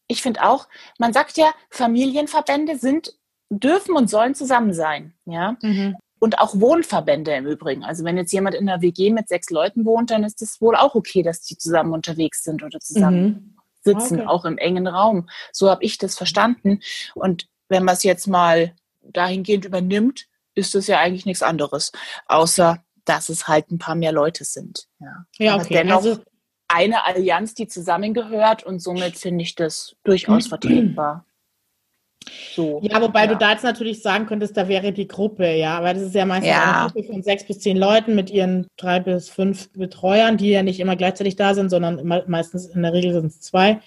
ich finde auch, man sagt ja, Familienverbände sind, dürfen und sollen zusammen sein. Ja. Mhm. Und auch Wohnverbände im Übrigen. Also wenn jetzt jemand in einer WG mit sechs Leuten wohnt, dann ist es wohl auch okay, dass die zusammen unterwegs sind oder zusammen mhm. sitzen, okay. auch im engen Raum. So habe ich das verstanden. Und wenn man es jetzt mal dahingehend übernimmt, ist es ja eigentlich nichts anderes, außer dass es halt ein paar mehr Leute sind. Ja, ja okay. dennoch, also eine Allianz, die zusammengehört und somit finde ich das durchaus vertretbar. So, ja, wobei ja. du da jetzt natürlich sagen könntest, da wäre die Gruppe, ja, weil das ist ja meistens ja. eine Gruppe von sechs bis zehn Leuten mit ihren drei bis fünf Betreuern, die ja nicht immer gleichzeitig da sind, sondern meistens in der Regel sind es zwei.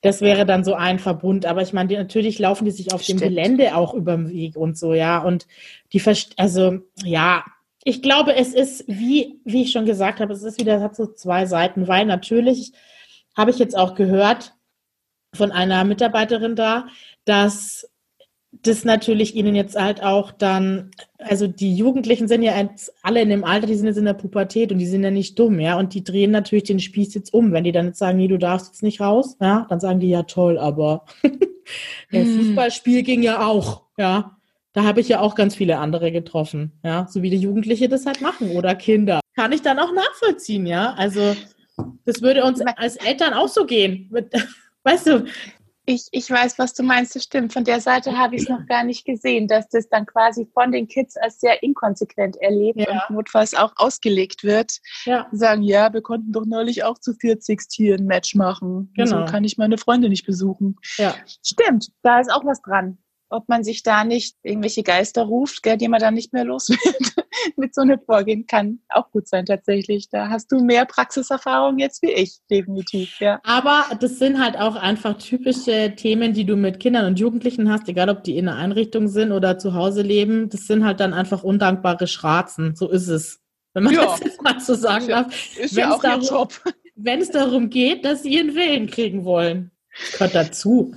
Das wäre dann so ein Verbund, aber ich meine, natürlich laufen die sich auf Stimmt. dem Gelände auch über den Weg und so, ja, und die, also ja, Ich glaube, es ist, wie, wie ich schon gesagt habe, es ist wieder, es hat so zwei Seiten, weil natürlich habe ich jetzt auch gehört von einer Mitarbeiterin da, dass das natürlich ihnen jetzt halt auch dann, also die Jugendlichen sind ja jetzt alle in dem Alter, die sind jetzt in der Pubertät und die sind ja nicht dumm, ja, und die drehen natürlich den Spieß jetzt um. Wenn die dann jetzt sagen, nee, du darfst jetzt nicht raus, ja, dann sagen die ja toll, aber das hm. Fußballspiel ging ja auch, ja. Da habe ich ja auch ganz viele andere getroffen, ja, so wie die Jugendliche das halt machen oder Kinder. Kann ich dann auch nachvollziehen, ja. Also das würde uns als Eltern auch so gehen. Weißt du, ich, ich weiß, was du meinst, das stimmt. Von der Seite habe ich es noch gar nicht gesehen, dass das dann quasi von den Kids als sehr inkonsequent erlebt ja. und notfalls auch ausgelegt wird. Ja. Sagen, ja, wir konnten doch neulich auch zu 40 Tieren ein Match machen. Genau. So kann ich meine Freunde nicht besuchen. Ja. Stimmt, da ist auch was dran ob man sich da nicht irgendwelche Geister ruft, gell, die man dann nicht mehr los wird, mit so einem Vorgehen kann auch gut sein tatsächlich. Da hast du mehr Praxiserfahrung jetzt wie ich, definitiv, ja. Aber das sind halt auch einfach typische Themen, die du mit Kindern und Jugendlichen hast, egal ob die in einer Einrichtung sind oder zu Hause leben. Das sind halt dann einfach undankbare Schratzen. So ist es. Wenn man ja. das jetzt mal so sagen darf. Ist ja auch darum, ihr Job. Wenn es darum geht, dass sie ihren Willen kriegen wollen. Das gehört dazu.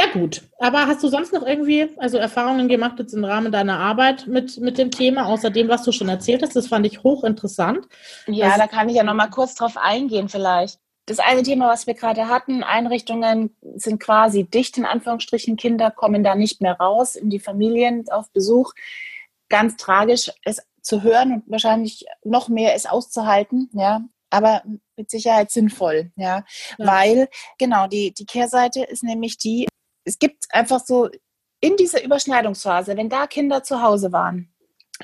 Ja, gut. Aber hast du sonst noch irgendwie also Erfahrungen gemacht jetzt im Rahmen deiner Arbeit mit, mit dem Thema, außer dem, was du schon erzählt hast? Das fand ich hochinteressant. Ja, also, da kann ich ja noch mal kurz drauf eingehen vielleicht. Das eine Thema, was wir gerade hatten, Einrichtungen sind quasi dicht, in Anführungsstrichen. Kinder kommen da nicht mehr raus in die Familien auf Besuch. Ganz tragisch, es zu hören und wahrscheinlich noch mehr es auszuhalten, ja aber mit Sicherheit sinnvoll, ja, ja. weil genau die die Kehrseite ist nämlich die, es gibt einfach so in dieser Überschneidungsphase, wenn da Kinder zu Hause waren,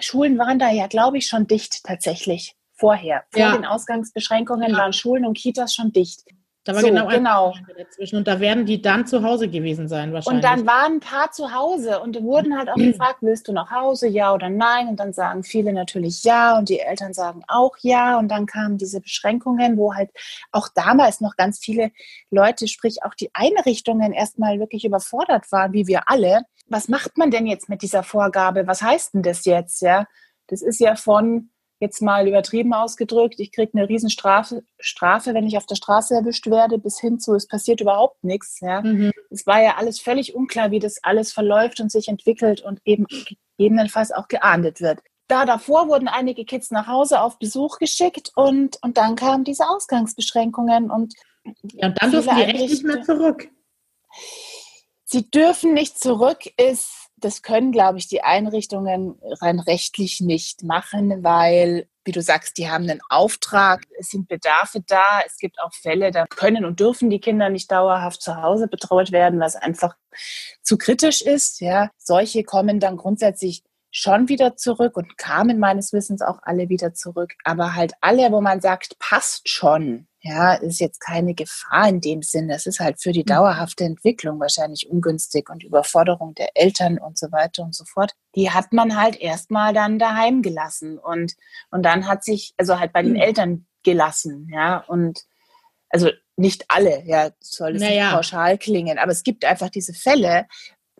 Schulen waren da ja, glaube ich, schon dicht tatsächlich vorher. Vor ja. den Ausgangsbeschränkungen ja. waren Schulen und Kitas schon dicht. Da war so, genau, genau. dazwischen. Und da werden die dann zu Hause gewesen sein, wahrscheinlich. Und dann waren ein paar zu Hause und wurden halt auch gefragt, willst du nach Hause, ja oder nein? Und dann sagen viele natürlich ja und die Eltern sagen auch ja. Und dann kamen diese Beschränkungen, wo halt auch damals noch ganz viele Leute, sprich auch die Einrichtungen erstmal wirklich überfordert waren, wie wir alle. Was macht man denn jetzt mit dieser Vorgabe? Was heißt denn das jetzt? Ja, das ist ja von jetzt mal übertrieben ausgedrückt, ich kriege eine Riesenstrafe, Strafe, wenn ich auf der Straße erwischt werde, bis hin zu, es passiert überhaupt nichts. Ja. Mhm. Es war ja alles völlig unklar, wie das alles verläuft und sich entwickelt und eben gegebenenfalls auch geahndet wird. Da davor wurden einige Kids nach Hause auf Besuch geschickt und, und dann kamen diese Ausgangsbeschränkungen und ja, und dann dürfen die echt nicht mehr zurück. Sie dürfen nicht zurück, ist das können, glaube ich, die Einrichtungen rein rechtlich nicht machen, weil, wie du sagst, die haben einen Auftrag, es sind Bedarfe da, es gibt auch Fälle, da können und dürfen die Kinder nicht dauerhaft zu Hause betreut werden, was einfach zu kritisch ist. Ja, solche kommen dann grundsätzlich schon wieder zurück und kamen meines Wissens auch alle wieder zurück. Aber halt alle, wo man sagt, passt schon, ja, ist jetzt keine Gefahr in dem Sinne. Es ist halt für die mhm. dauerhafte Entwicklung wahrscheinlich ungünstig und Überforderung der Eltern und so weiter und so fort. Die hat man halt erstmal dann daheim gelassen und, und dann hat sich, also halt bei den mhm. Eltern gelassen, ja, und also nicht alle, ja, soll es naja. pauschal klingen, aber es gibt einfach diese Fälle,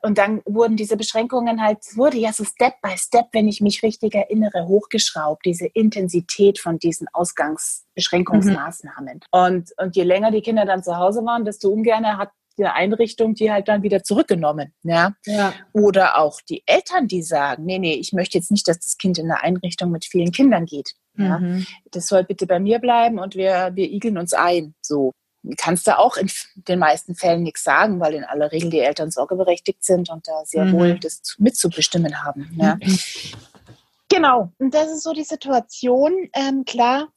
und dann wurden diese Beschränkungen halt, wurde ja so Step by Step, wenn ich mich richtig erinnere, hochgeschraubt, diese Intensität von diesen Ausgangsbeschränkungsmaßnahmen. Mhm. Und, und je länger die Kinder dann zu Hause waren, desto ungern hat die Einrichtung die halt dann wieder zurückgenommen. Ja? ja? Oder auch die Eltern, die sagen, nee, nee, ich möchte jetzt nicht, dass das Kind in eine Einrichtung mit vielen Kindern geht. Ja? Mhm. Das soll bitte bei mir bleiben und wir, wir igeln uns ein. So kannst du auch in den meisten Fällen nichts sagen, weil in aller Regel die Eltern sorgeberechtigt sind und da sehr mhm. wohl das mitzubestimmen haben. Ja. Mhm. Genau, und das ist so die Situation. Ähm, klar,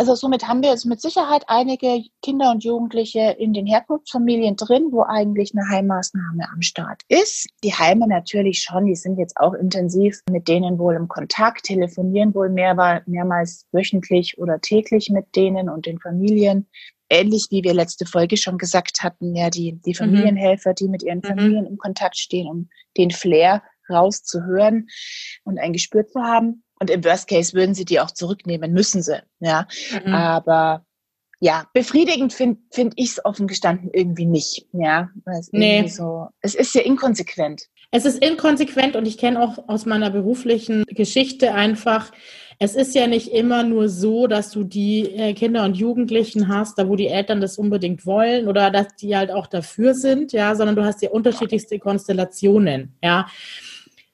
also somit haben wir jetzt mit Sicherheit einige Kinder und Jugendliche in den Herkunftsfamilien drin, wo eigentlich eine Heimmaßnahme am Start ist. Die Heime natürlich schon, die sind jetzt auch intensiv mit denen wohl im Kontakt, telefonieren wohl mehr, mehrmals wöchentlich oder täglich mit denen und den Familien ähnlich wie wir letzte Folge schon gesagt hatten, ja, die, die mhm. Familienhelfer, die mit ihren mhm. Familien im Kontakt stehen, um den Flair rauszuhören und ein Gespür zu haben. Und im Worst Case würden sie die auch zurücknehmen, müssen sie, ja. Mhm. Aber ja, befriedigend finde find ich es offen gestanden irgendwie nicht, ja. Es, nee. so, es ist ja inkonsequent. Es ist inkonsequent und ich kenne auch aus meiner beruflichen Geschichte einfach, es ist ja nicht immer nur so, dass du die äh, Kinder und Jugendlichen hast, da wo die Eltern das unbedingt wollen oder dass die halt auch dafür sind, ja, sondern du hast ja unterschiedlichste Konstellationen, ja.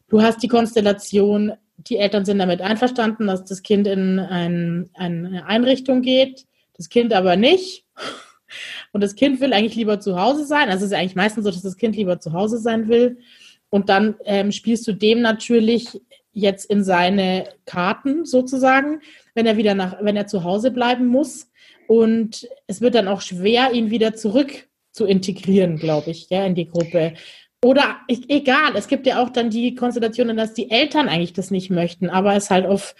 Du hast die Konstellation, die Eltern sind damit einverstanden, dass das Kind in ein, eine Einrichtung geht, das Kind aber nicht. Und das Kind will eigentlich lieber zu Hause sein. Also es ist eigentlich meistens so, dass das Kind lieber zu Hause sein will. Und dann ähm, spielst du dem natürlich jetzt in seine Karten sozusagen, wenn er wieder nach, wenn er zu Hause bleiben muss. Und es wird dann auch schwer, ihn wieder zurück zu integrieren, glaube ich, ja, in die Gruppe. Oder egal, es gibt ja auch dann die Konstellationen, dass die Eltern eigentlich das nicht möchten, aber es halt auf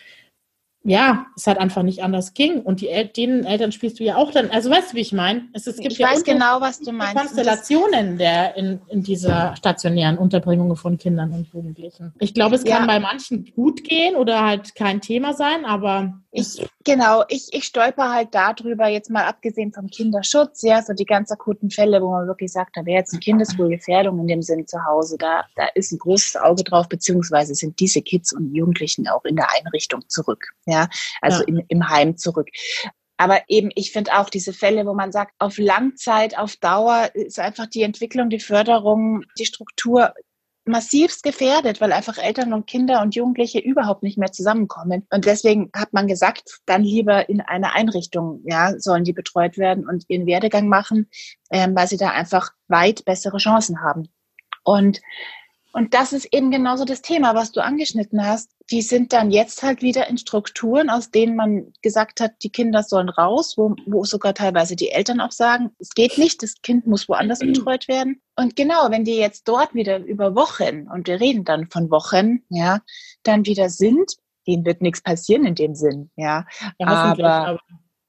ja, es halt einfach nicht anders ging. Und die El den Eltern spielst du ja auch dann. Also weißt du, wie ich meine? Es, es, gibt ich ja weiß genau, was du meinst. Konstellationen der in, in dieser stationären Unterbringung von Kindern und Jugendlichen. Ich glaube, es kann ja. bei manchen gut gehen oder halt kein Thema sein, aber ich, genau, ich, ich stolper halt darüber, jetzt mal abgesehen vom Kinderschutz, ja, so die ganz akuten Fälle, wo man wirklich sagt, da wäre jetzt eine Kindeswohlgefährdung in dem Sinn zu Hause, da, da ist ein großes Auge drauf, beziehungsweise sind diese Kids und Jugendlichen auch in der Einrichtung zurück, ja, also ja. Im, im Heim zurück. Aber eben, ich finde auch diese Fälle, wo man sagt, auf Langzeit, auf Dauer ist einfach die Entwicklung, die Förderung, die Struktur massivst gefährdet, weil einfach Eltern und Kinder und Jugendliche überhaupt nicht mehr zusammenkommen. Und deswegen hat man gesagt, dann lieber in einer Einrichtung, ja, sollen die betreut werden und ihren Werdegang machen, ähm, weil sie da einfach weit bessere Chancen haben. Und und das ist eben genauso das Thema, was du angeschnitten hast. Die sind dann jetzt halt wieder in Strukturen, aus denen man gesagt hat, die Kinder sollen raus, wo, wo sogar teilweise die Eltern auch sagen, es geht nicht, das Kind muss woanders betreut werden. Und genau, wenn die jetzt dort wieder über Wochen, und wir reden dann von Wochen, ja, dann wieder sind, denen wird nichts passieren in dem Sinn, ja. ja aber, aber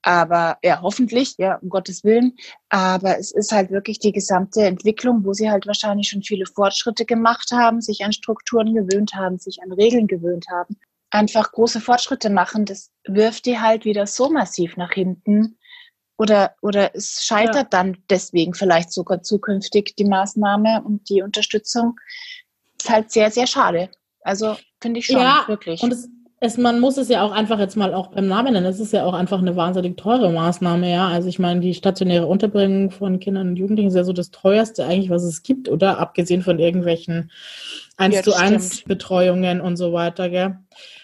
aber ja, hoffentlich, ja, um Gottes Willen. Aber es ist halt wirklich die gesamte Entwicklung, wo sie halt wahrscheinlich schon viele Fortschritte gemacht haben, sich an Strukturen gewöhnt haben, sich an Regeln gewöhnt haben. Einfach große Fortschritte machen, das wirft die halt wieder so massiv nach hinten. Oder, oder es scheitert ja. dann deswegen vielleicht sogar zukünftig die Maßnahme und die Unterstützung. Ist halt sehr, sehr schade. Also finde ich schon, ja, wirklich. Und es, es, man muss es ja auch einfach jetzt mal auch beim Namen nennen. Es ist ja auch einfach eine wahnsinnig teure Maßnahme, ja. Also ich meine, die stationäre Unterbringung von Kindern und Jugendlichen ist ja so das teuerste eigentlich, was es gibt, oder? Abgesehen von irgendwelchen 1 ja, zu 1 Betreuungen und so weiter, gell?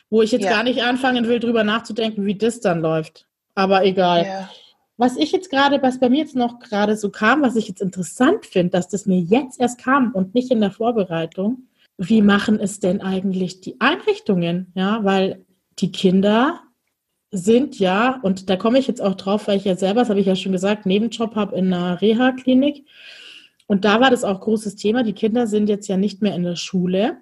Wo ich jetzt ja. gar nicht anfangen will, drüber nachzudenken, wie das dann läuft. Aber egal. Ja. Was ich jetzt gerade, was bei mir jetzt noch gerade so kam, was ich jetzt interessant finde, dass das mir jetzt erst kam und nicht in der Vorbereitung, wie machen es denn eigentlich die Einrichtungen? Ja, weil die Kinder sind ja, und da komme ich jetzt auch drauf, weil ich ja selber, das habe ich ja schon gesagt, Nebenjob habe in einer Reha-Klinik. Und da war das auch großes Thema. Die Kinder sind jetzt ja nicht mehr in der Schule.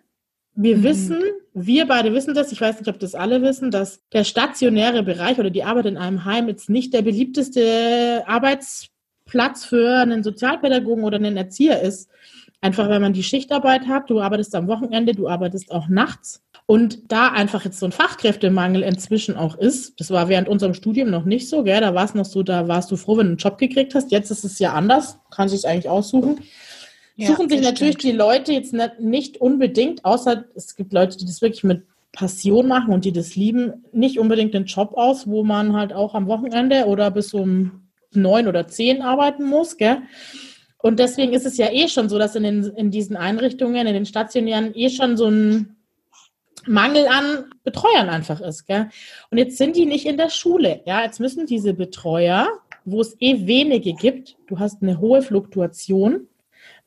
Wir mhm. wissen, wir beide wissen das, ich weiß nicht, ob das alle wissen, dass der stationäre Bereich oder die Arbeit in einem Heim jetzt nicht der beliebteste Arbeitsplatz für einen Sozialpädagogen oder einen Erzieher ist. Einfach, wenn man die Schichtarbeit hat, du arbeitest am Wochenende, du arbeitest auch nachts. Und da einfach jetzt so ein Fachkräftemangel inzwischen auch ist, das war während unserem Studium noch nicht so, gell? Da war es noch so, da warst du froh, wenn du einen Job gekriegt hast. Jetzt ist es ja anders, kann sich eigentlich aussuchen. Ja, Suchen sich natürlich stimmt. die Leute jetzt nicht unbedingt, außer es gibt Leute, die das wirklich mit Passion machen und die das lieben, nicht unbedingt den Job aus, wo man halt auch am Wochenende oder bis um neun oder zehn arbeiten muss, gell? Und deswegen ist es ja eh schon so, dass in, den, in diesen Einrichtungen, in den stationären, eh schon so ein Mangel an Betreuern einfach ist. Gell? Und jetzt sind die nicht in der Schule. Ja, jetzt müssen diese Betreuer, wo es eh wenige gibt, du hast eine hohe Fluktuation,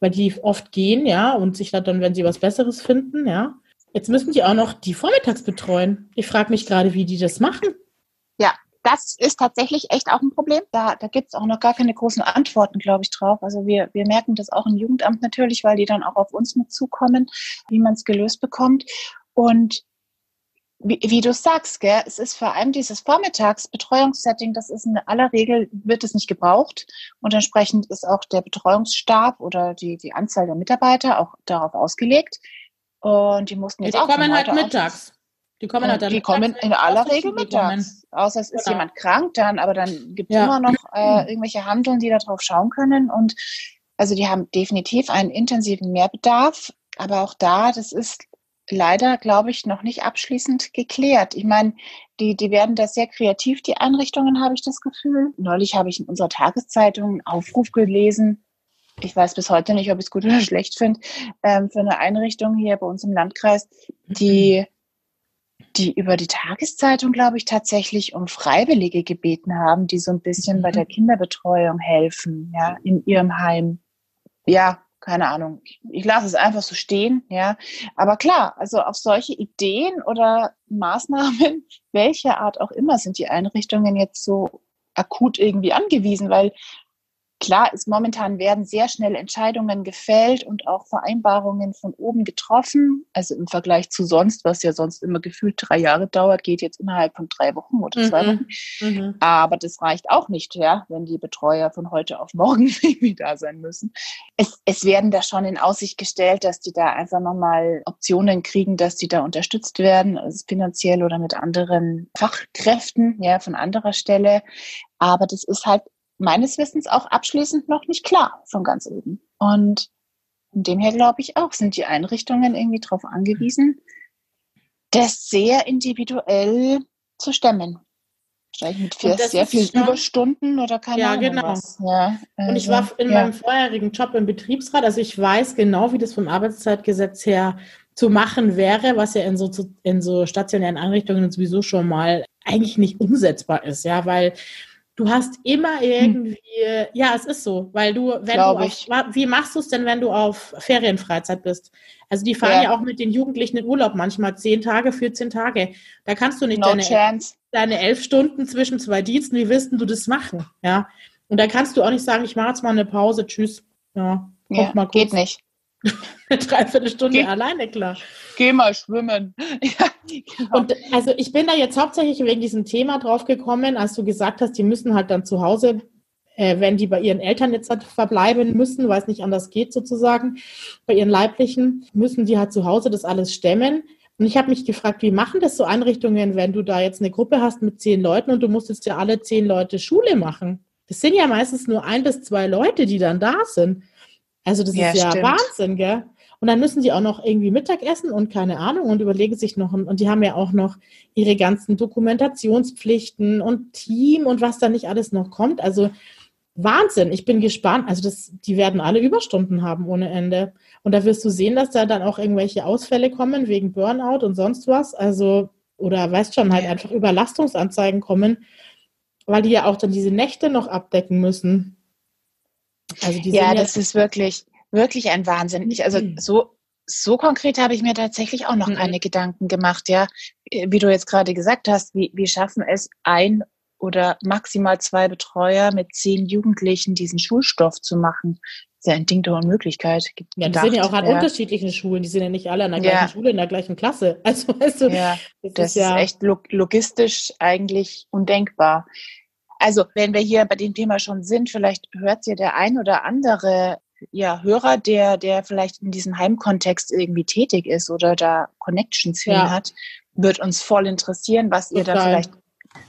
weil die oft gehen, ja, und sich dann, wenn sie was Besseres finden, ja. Jetzt müssen die auch noch die vormittags betreuen. Ich frage mich gerade, wie die das machen. Ja, das ist tatsächlich echt auch ein Problem. Da, da gibt es auch noch gar keine großen Antworten, glaube ich, drauf. Also wir, wir merken das auch im Jugendamt natürlich, weil die dann auch auf uns mit zukommen, wie man es gelöst bekommt. Und wie, wie du sagst, gell, es ist vor allem dieses Vormittagsbetreuungssetting, das ist in aller Regel, wird es nicht gebraucht. Und entsprechend ist auch der Betreuungsstab oder die, die Anzahl der Mitarbeiter auch darauf ausgelegt. Und die mussten jetzt ja, die auch kommen halt mittags. Die kommen halt dann Die kommen in aller Regel mittags. Außer es ist genau. jemand krank dann, aber dann gibt es ja. immer noch äh, irgendwelche Handeln, die da drauf schauen können. Und also die haben definitiv einen intensiven Mehrbedarf. aber auch da, das ist leider, glaube ich, noch nicht abschließend geklärt. Ich meine, die, die werden da sehr kreativ, die Einrichtungen, habe ich das Gefühl. Neulich habe ich in unserer Tageszeitung einen Aufruf gelesen. Ich weiß bis heute nicht, ob ich es gut oder schlecht finde, ähm, für eine Einrichtung hier bei uns im Landkreis, die, die über die Tageszeitung, glaube ich, tatsächlich um Freiwillige gebeten haben, die so ein bisschen bei der Kinderbetreuung helfen, ja, in ihrem Heim. Ja, keine Ahnung, ich lasse es einfach so stehen, ja. Aber klar, also auf solche Ideen oder Maßnahmen, welcher Art auch immer, sind die Einrichtungen jetzt so akut irgendwie angewiesen, weil Klar ist, momentan werden sehr schnell Entscheidungen gefällt und auch Vereinbarungen von oben getroffen. Also im Vergleich zu sonst, was ja sonst immer gefühlt drei Jahre dauert, geht jetzt innerhalb von drei Wochen oder zwei mhm. Wochen. Mhm. Aber das reicht auch nicht, ja, wenn die Betreuer von heute auf morgen irgendwie da sein müssen. Es, es werden da schon in Aussicht gestellt, dass die da einfach nochmal Optionen kriegen, dass die da unterstützt werden, also finanziell oder mit anderen Fachkräften, ja, von anderer Stelle. Aber das ist halt meines Wissens auch abschließend noch nicht klar von ganz oben. Und von dem her glaube ich auch, sind die Einrichtungen irgendwie darauf angewiesen, das sehr individuell zu stemmen. Wahrscheinlich mit viel, sehr vielen schon, Überstunden oder keine ja, Ahnung genau. was. Ja, also, Und ich war in ja. meinem vorherigen Job im Betriebsrat, also ich weiß genau, wie das vom Arbeitszeitgesetz her zu machen wäre, was ja in so, in so stationären Einrichtungen sowieso schon mal eigentlich nicht umsetzbar ist, ja, weil Du hast immer hm. irgendwie, hm. ja, es ist so, weil du, wenn Glaub du, auf, wie machst du es denn, wenn du auf Ferienfreizeit bist? Also die fahren ja. ja. auch mit den Jugendlichen in Urlaub manchmal zehn Tage, 14 Tage. Da kannst du nicht no deine, deine elf Stunden zwischen zwei Diensten, wie willst du das machen? Ja. Und da kannst du auch nicht sagen, ich mache jetzt mal eine Pause, tschüss. Ja, ja mal kurz. geht nicht. eine Dreiviertelstunde Geh, alleine, klar. Geh mal schwimmen. ja, genau. Und also ich bin da jetzt hauptsächlich wegen diesem Thema drauf gekommen, als du gesagt hast, die müssen halt dann zu Hause, äh, wenn die bei ihren Eltern jetzt halt verbleiben müssen, weil es nicht anders geht sozusagen, bei ihren Leiblichen, müssen die halt zu Hause das alles stemmen. Und ich habe mich gefragt, wie machen das so Einrichtungen, wenn du da jetzt eine Gruppe hast mit zehn Leuten und du musst jetzt ja alle zehn Leute Schule machen? Das sind ja meistens nur ein bis zwei Leute, die dann da sind. Also das ja, ist ja stimmt. Wahnsinn, gell? Und dann müssen die auch noch irgendwie Mittagessen und keine Ahnung und überlegen sich noch, und die haben ja auch noch ihre ganzen Dokumentationspflichten und Team und was da nicht alles noch kommt. Also Wahnsinn, ich bin gespannt. Also das, die werden alle Überstunden haben ohne Ende. Und da wirst du sehen, dass da dann auch irgendwelche Ausfälle kommen wegen Burnout und sonst was. Also, oder weißt schon, halt einfach Überlastungsanzeigen kommen, weil die ja auch dann diese Nächte noch abdecken müssen. Also ja, das ist wirklich, wirklich ein Wahnsinn. Ich, also mhm. so, so konkret habe ich mir tatsächlich auch noch mhm. keine Gedanken gemacht, ja. Wie du jetzt gerade gesagt hast, wie, wie schaffen es ein oder maximal zwei Betreuer mit zehn Jugendlichen diesen Schulstoff zu machen? Das ist ja ein Ding der Unmöglichkeit. Ja, die sind ja auch an ja. unterschiedlichen Schulen. Die sind ja nicht alle an der gleichen ja. Schule, in der gleichen Klasse. Also, weißt du, ja, das, das ist, ja ist echt logistisch eigentlich undenkbar. Also, wenn wir hier bei dem Thema schon sind, vielleicht hört ja der ein oder andere ja, Hörer, der, der vielleicht in diesem Heimkontext irgendwie tätig ist oder da Connections hin ja. hat, wird uns voll interessieren, was ihr Total. da vielleicht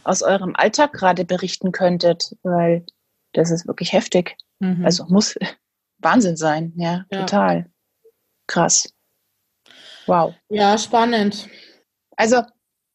aus eurem Alltag gerade berichten könntet, weil das ist wirklich heftig. Mhm. Also muss Wahnsinn sein, ja, ja, total. Krass. Wow. Ja, spannend. Also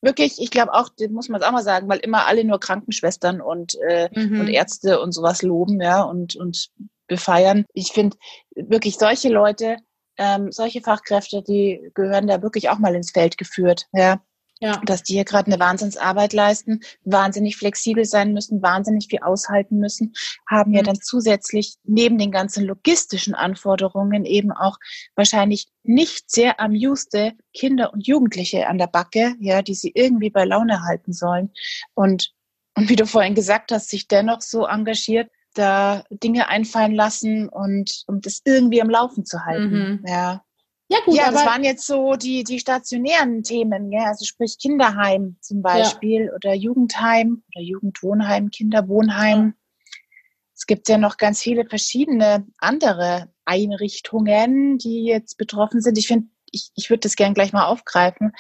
wirklich, ich glaube auch, das muss man es auch mal sagen, weil immer alle nur Krankenschwestern und, äh, mhm. und Ärzte und sowas loben, ja, und, und befeiern. Ich finde wirklich solche Leute, ähm, solche Fachkräfte, die gehören da wirklich auch mal ins Feld geführt, ja. Ja. Dass die hier gerade eine Wahnsinnsarbeit leisten, wahnsinnig flexibel sein müssen, wahnsinnig viel aushalten müssen, haben ja mhm. dann zusätzlich neben den ganzen logistischen Anforderungen eben auch wahrscheinlich nicht sehr amuste Kinder und Jugendliche an der Backe, ja, die sie irgendwie bei Laune halten sollen. Und, und wie du vorhin gesagt hast, sich dennoch so engagiert, da Dinge einfallen lassen und um das irgendwie am Laufen zu halten. Mhm. Ja. Ja, gut. Ja, das waren jetzt so die, die stationären Themen, ja, also sprich Kinderheim zum Beispiel ja. oder Jugendheim oder Jugendwohnheim, Kinderwohnheim. Ja. Es gibt ja noch ganz viele verschiedene andere Einrichtungen, die jetzt betroffen sind. Ich finde, ich, ich würde das gern gleich mal aufgreifen.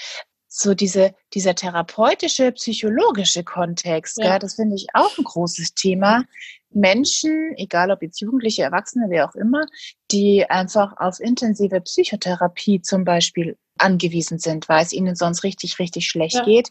So diese, dieser therapeutische, psychologische Kontext, ja. Gell, das finde ich auch ein großes Thema. Menschen, egal ob jetzt Jugendliche, Erwachsene, wer auch immer, die einfach auf intensive Psychotherapie zum Beispiel angewiesen sind, weil es ihnen sonst richtig, richtig schlecht ja. geht,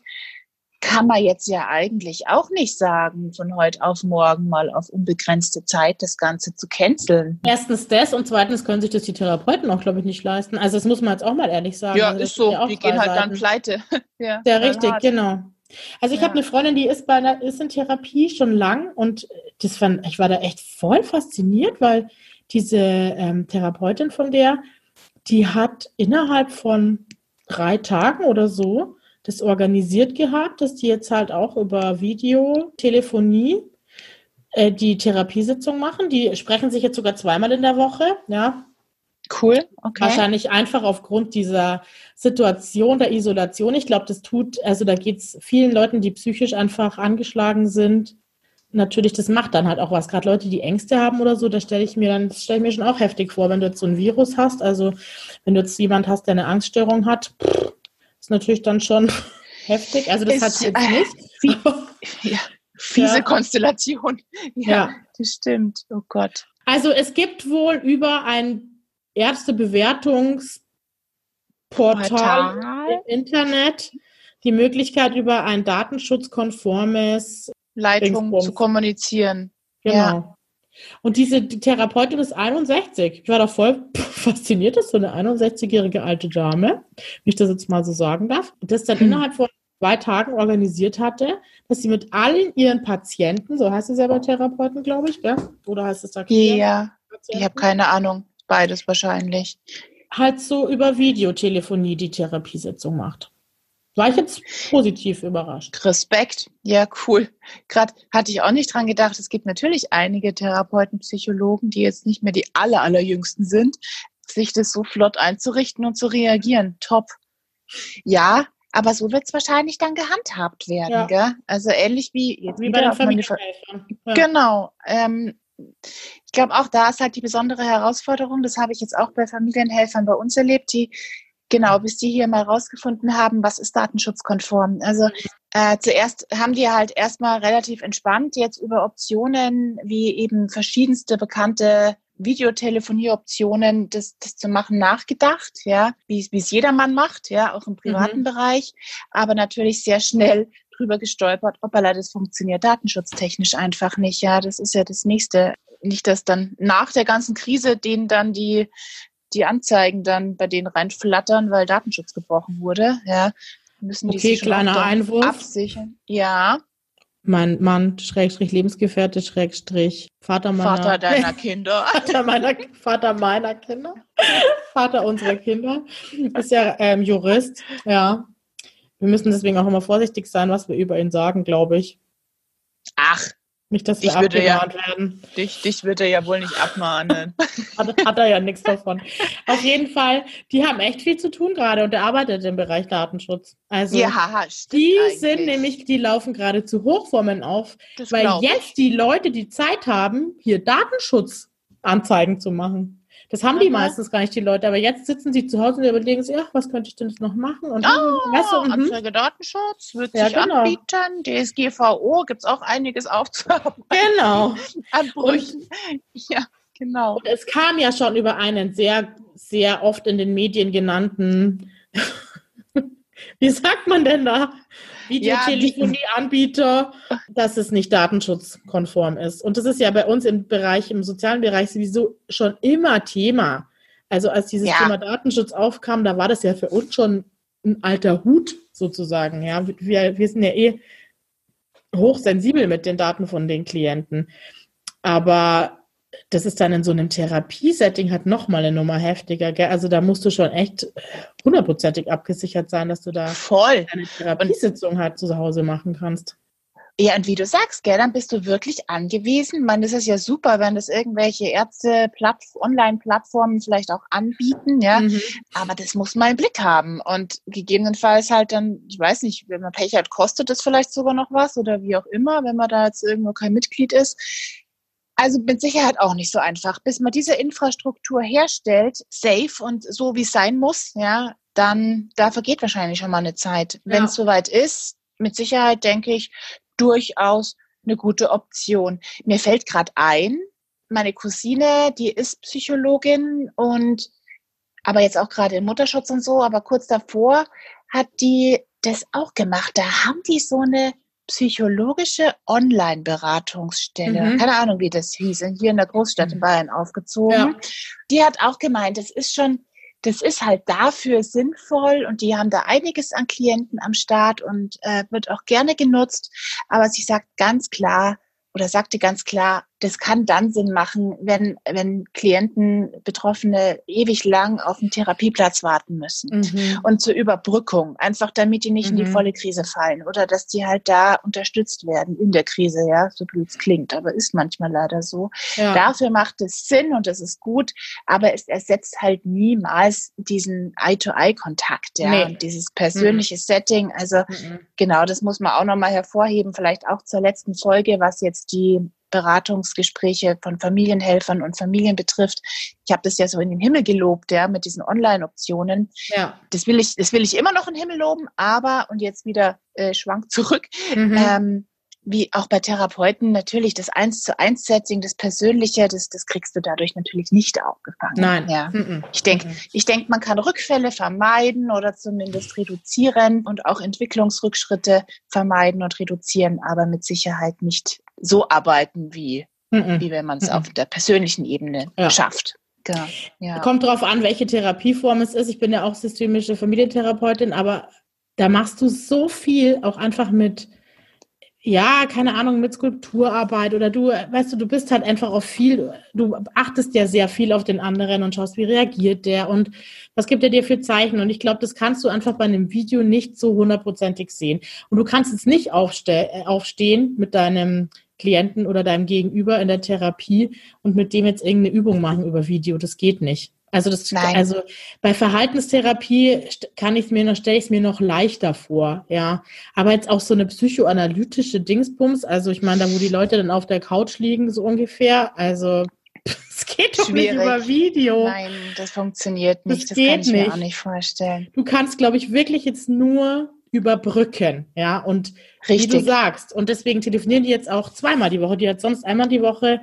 kann man jetzt ja eigentlich auch nicht sagen, von heute auf morgen mal auf unbegrenzte Zeit das Ganze zu canceln. Erstens das und zweitens können sich das die Therapeuten auch, glaube ich, nicht leisten. Also das muss man jetzt auch mal ehrlich sagen. Ja, also ist so. Die gehen halt dann pleite. ja, ja richtig, hart. genau. Also ich ja. habe eine Freundin, die ist bei einer, ist in Therapie schon lang und das fand, ich war da echt voll fasziniert, weil diese ähm, Therapeutin von der, die hat innerhalb von drei Tagen oder so das organisiert gehabt, dass die jetzt halt auch über Videotelefonie äh, die Therapiesitzung machen. Die sprechen sich jetzt sogar zweimal in der Woche, ja. Cool, okay. Wahrscheinlich einfach aufgrund dieser Situation der Isolation. Ich glaube, das tut, also da geht es vielen Leuten, die psychisch einfach angeschlagen sind, natürlich, das macht dann halt auch was. Gerade Leute, die Ängste haben oder so, da stelle ich mir dann, stelle ich mir schon auch heftig vor, wenn du jetzt so ein Virus hast. Also wenn du jetzt jemand hast, der eine Angststörung hat, pff, ist natürlich dann schon heftig. Also das ist, hat sie jetzt nicht. Wie, ja, fiese ja. Konstellation. Ja, ja, das stimmt. Oh Gott. Also es gibt wohl über ein Ärztebewertungsportal im Internet die Möglichkeit, über ein datenschutzkonformes Leitung Dingsbums. zu kommunizieren. Genau. Ja. Und diese die Therapeutin ist 61. Ich war da voll fasziniert, dass so eine 61-jährige alte Dame, wie ich das jetzt mal so sagen darf, das dann hm. innerhalb von zwei Tagen organisiert hatte, dass sie mit allen ihren Patienten, so heißt es ja bei Therapeuten, glaube ich, gell? oder heißt es da? Ja, ich habe keine Ahnung. Beides wahrscheinlich. Halt so über Videotelefonie die Therapiesitzung macht. War ich jetzt positiv überrascht. Respekt, ja, cool. Gerade hatte ich auch nicht dran gedacht. Es gibt natürlich einige Therapeuten, Psychologen, die jetzt nicht mehr die aller, allerjüngsten sind, sich das so flott einzurichten und zu reagieren. Top. Ja, aber so wird es wahrscheinlich dann gehandhabt werden, ja. gell? Also ähnlich wie jetzt wie bei den Familienhelfern. Ja. Genau. Ähm, ich glaube, auch da ist halt die besondere Herausforderung. Das habe ich jetzt auch bei Familienhelfern bei uns erlebt, die Genau, bis die hier mal rausgefunden haben, was ist datenschutzkonform. Also äh, zuerst haben die halt erstmal relativ entspannt jetzt über Optionen wie eben verschiedenste bekannte Videotelefonieoptionen, das, das zu machen, nachgedacht, ja, wie es jedermann macht, ja, auch im privaten mhm. Bereich, aber natürlich sehr schnell drüber gestolpert, ob das funktioniert datenschutztechnisch einfach nicht, ja, das ist ja das nächste. Nicht, dass dann nach der ganzen Krise denen dann die die Anzeigen dann bei denen reinflattern, weil Datenschutz gebrochen wurde. Ja, müssen die okay, sich kleiner Einwurf. absichern. Ja. Mein Mann, Schrägstrich Lebensgefährte, Schrägstrich Vater meiner Vater deiner Kinder. Vater meiner, Vater meiner Kinder. Vater unserer Kinder. Ist ja ähm, Jurist. Ja. Wir müssen deswegen auch immer vorsichtig sein, was wir über ihn sagen, glaube ich. Ach, nicht, dass wir abgemahnt ja, werden. Dich, dich wird er ja wohl nicht abmahnen. hat, hat, er ja nichts davon. Auf jeden Fall, die haben echt viel zu tun gerade und er arbeitet im Bereich Datenschutz. Also ja, die eigentlich. sind nämlich, die laufen gerade zu Hochformen auf, das weil jetzt die Leute die Zeit haben, hier Datenschutzanzeigen zu machen. Das haben die meistens gar nicht, die Leute. Aber jetzt sitzen sie zu Hause und überlegen sich, ach, was könnte ich denn noch machen? Und, oh, weißt du, Anzeige Datenschutz wird ja, sich genau. anbieten. DSGVO gibt es auch einiges aufzuarbeiten. Genau. An Brüchen. ja, genau. Und es kam ja schon über einen sehr, sehr oft in den Medien genannten, wie sagt man denn da? Videotelefonieanbieter, dass es nicht datenschutzkonform ist. Und das ist ja bei uns im Bereich, im sozialen Bereich sowieso schon immer Thema. Also als dieses ja. Thema Datenschutz aufkam, da war das ja für uns schon ein alter Hut sozusagen. Ja, wir, wir sind ja eh hochsensibel mit den Daten von den Klienten. Aber das ist dann in so einem Therapiesetting halt nochmal eine Nummer heftiger. Gell? Also da musst du schon echt hundertprozentig abgesichert sein, dass du da Voll. eine Therapiesitzung halt zu Hause machen kannst. Ja, und wie du sagst, gell, dann bist du wirklich angewiesen. Man, das ist ja super, wenn das irgendwelche Ärzte Online-Plattformen vielleicht auch anbieten, ja. Mhm. Aber das muss man im Blick haben. Und gegebenenfalls halt dann, ich weiß nicht, wenn man Pech hat, kostet das vielleicht sogar noch was oder wie auch immer, wenn man da jetzt irgendwo kein Mitglied ist. Also mit Sicherheit auch nicht so einfach. Bis man diese Infrastruktur herstellt, safe und so wie es sein muss, ja, dann da vergeht wahrscheinlich schon mal eine Zeit. Wenn es soweit ist, mit Sicherheit denke ich, durchaus eine gute Option. Mir fällt gerade ein, meine Cousine, die ist Psychologin und aber jetzt auch gerade im Mutterschutz und so, aber kurz davor hat die das auch gemacht. Da haben die so eine psychologische Online-Beratungsstelle, mhm. keine Ahnung, wie das hieß, hier in der Großstadt in mhm. Bayern aufgezogen. Ja. Die hat auch gemeint, das ist schon, das ist halt dafür sinnvoll und die haben da einiges an Klienten am Start und äh, wird auch gerne genutzt. Aber sie sagt ganz klar oder sagte ganz klar, das kann dann Sinn machen, wenn, wenn Klienten, Betroffene ewig lang auf einen Therapieplatz warten müssen. Mhm. Und zur Überbrückung, einfach damit die nicht mhm. in die mhm. volle Krise fallen oder dass die halt da unterstützt werden in der Krise, ja, so blöd es klingt, aber ist manchmal leider so. Ja. Dafür macht es Sinn und das ist gut, aber es ersetzt halt niemals diesen Eye-to-Eye-Kontakt, ja, nee. und dieses persönliche mhm. Setting. Also mhm. genau, das muss man auch nochmal hervorheben, vielleicht auch zur letzten Folge, was jetzt die Beratungsgespräche von Familienhelfern und Familien betrifft. Ich habe das ja so in den Himmel gelobt, ja, mit diesen Online-Optionen. Ja. Das will ich, das will ich immer noch in den Himmel loben, aber und jetzt wieder äh, schwank zurück. Mhm. Ähm, wie auch bei Therapeuten natürlich das eins zu eins Setting, das Persönliche, das, das kriegst du dadurch natürlich nicht aufgefangen. Nein. Ja. Mm Ich denke, ich denk, man kann Rückfälle vermeiden oder zumindest reduzieren und auch Entwicklungsrückschritte vermeiden und reduzieren, aber mit Sicherheit nicht so arbeiten, wie, mm wie wenn man es auf der persönlichen Ebene ja. schafft. Genau. Ja. Kommt darauf an, welche Therapieform es ist. Ich bin ja auch systemische Familientherapeutin, aber da machst du so viel auch einfach mit ja, keine Ahnung, mit Skulpturarbeit oder du, weißt du, du bist halt einfach auf viel, du achtest ja sehr viel auf den anderen und schaust, wie reagiert der und was gibt er dir für Zeichen. Und ich glaube, das kannst du einfach bei einem Video nicht so hundertprozentig sehen. Und du kannst jetzt nicht äh, aufstehen mit deinem Klienten oder deinem Gegenüber in der Therapie und mit dem jetzt irgendeine Übung machen über Video. Das geht nicht. Also das, Nein. also bei Verhaltenstherapie kann ich mir noch, stelle ich es mir noch leichter vor, ja. Aber jetzt auch so eine psychoanalytische Dingsbums, also ich meine, da wo die Leute dann auf der Couch liegen, so ungefähr, also es geht doch Schwierig. nicht über Video. Nein, das funktioniert nicht. Das, das geht kann ich nicht. mir auch nicht vorstellen. Du kannst, glaube ich, wirklich jetzt nur überbrücken, ja. Und Richtig. wie du sagst, und deswegen telefonieren die jetzt auch zweimal die Woche. Die hat sonst einmal die Woche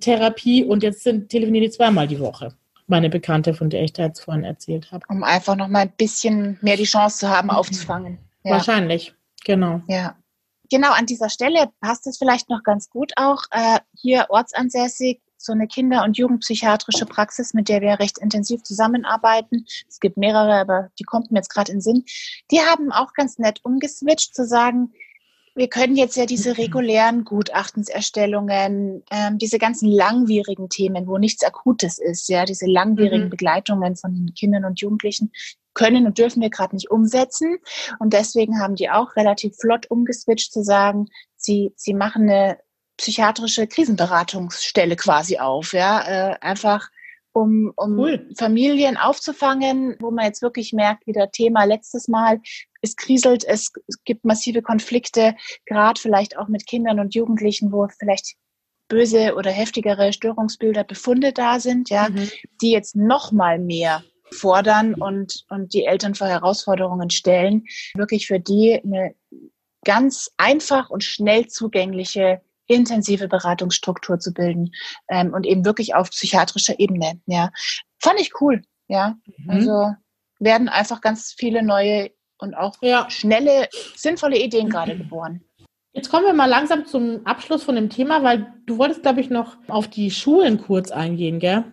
Therapie und jetzt sind, telefonieren die zweimal die Woche meine Bekannte, von der ich da jetzt vorhin erzählt habe. Um einfach noch mal ein bisschen mehr die Chance zu haben, mhm. aufzufangen. Ja. Wahrscheinlich, genau. Ja. Genau, an dieser Stelle passt es vielleicht noch ganz gut auch. Äh, hier ortsansässig so eine Kinder- und Jugendpsychiatrische Praxis, mit der wir recht intensiv zusammenarbeiten. Es gibt mehrere, aber die kommt mir jetzt gerade in den Sinn. Die haben auch ganz nett umgeswitcht zu sagen, wir können jetzt ja diese regulären Gutachtenserstellungen, ähm, diese ganzen langwierigen Themen, wo nichts Akutes ist, ja, diese langwierigen mhm. Begleitungen von Kindern und Jugendlichen, können und dürfen wir gerade nicht umsetzen. Und deswegen haben die auch relativ flott umgeswitcht zu sagen, sie, sie machen eine psychiatrische Krisenberatungsstelle quasi auf, ja, äh, einfach um, um cool. Familien aufzufangen, wo man jetzt wirklich merkt, wieder Thema letztes Mal, es kriselt, es, gibt massive Konflikte, gerade vielleicht auch mit Kindern und Jugendlichen, wo vielleicht böse oder heftigere Störungsbilder, Befunde da sind, ja, mhm. die jetzt noch mal mehr fordern und, und die Eltern vor Herausforderungen stellen, wirklich für die eine ganz einfach und schnell zugängliche intensive Beratungsstruktur zu bilden ähm, und eben wirklich auf psychiatrischer Ebene. Ja, fand ich cool. Ja, mhm. also werden einfach ganz viele neue und auch ja. schnelle, sinnvolle Ideen gerade geboren. Jetzt kommen wir mal langsam zum Abschluss von dem Thema, weil du wolltest, glaube ich, noch auf die Schulen kurz eingehen, gell?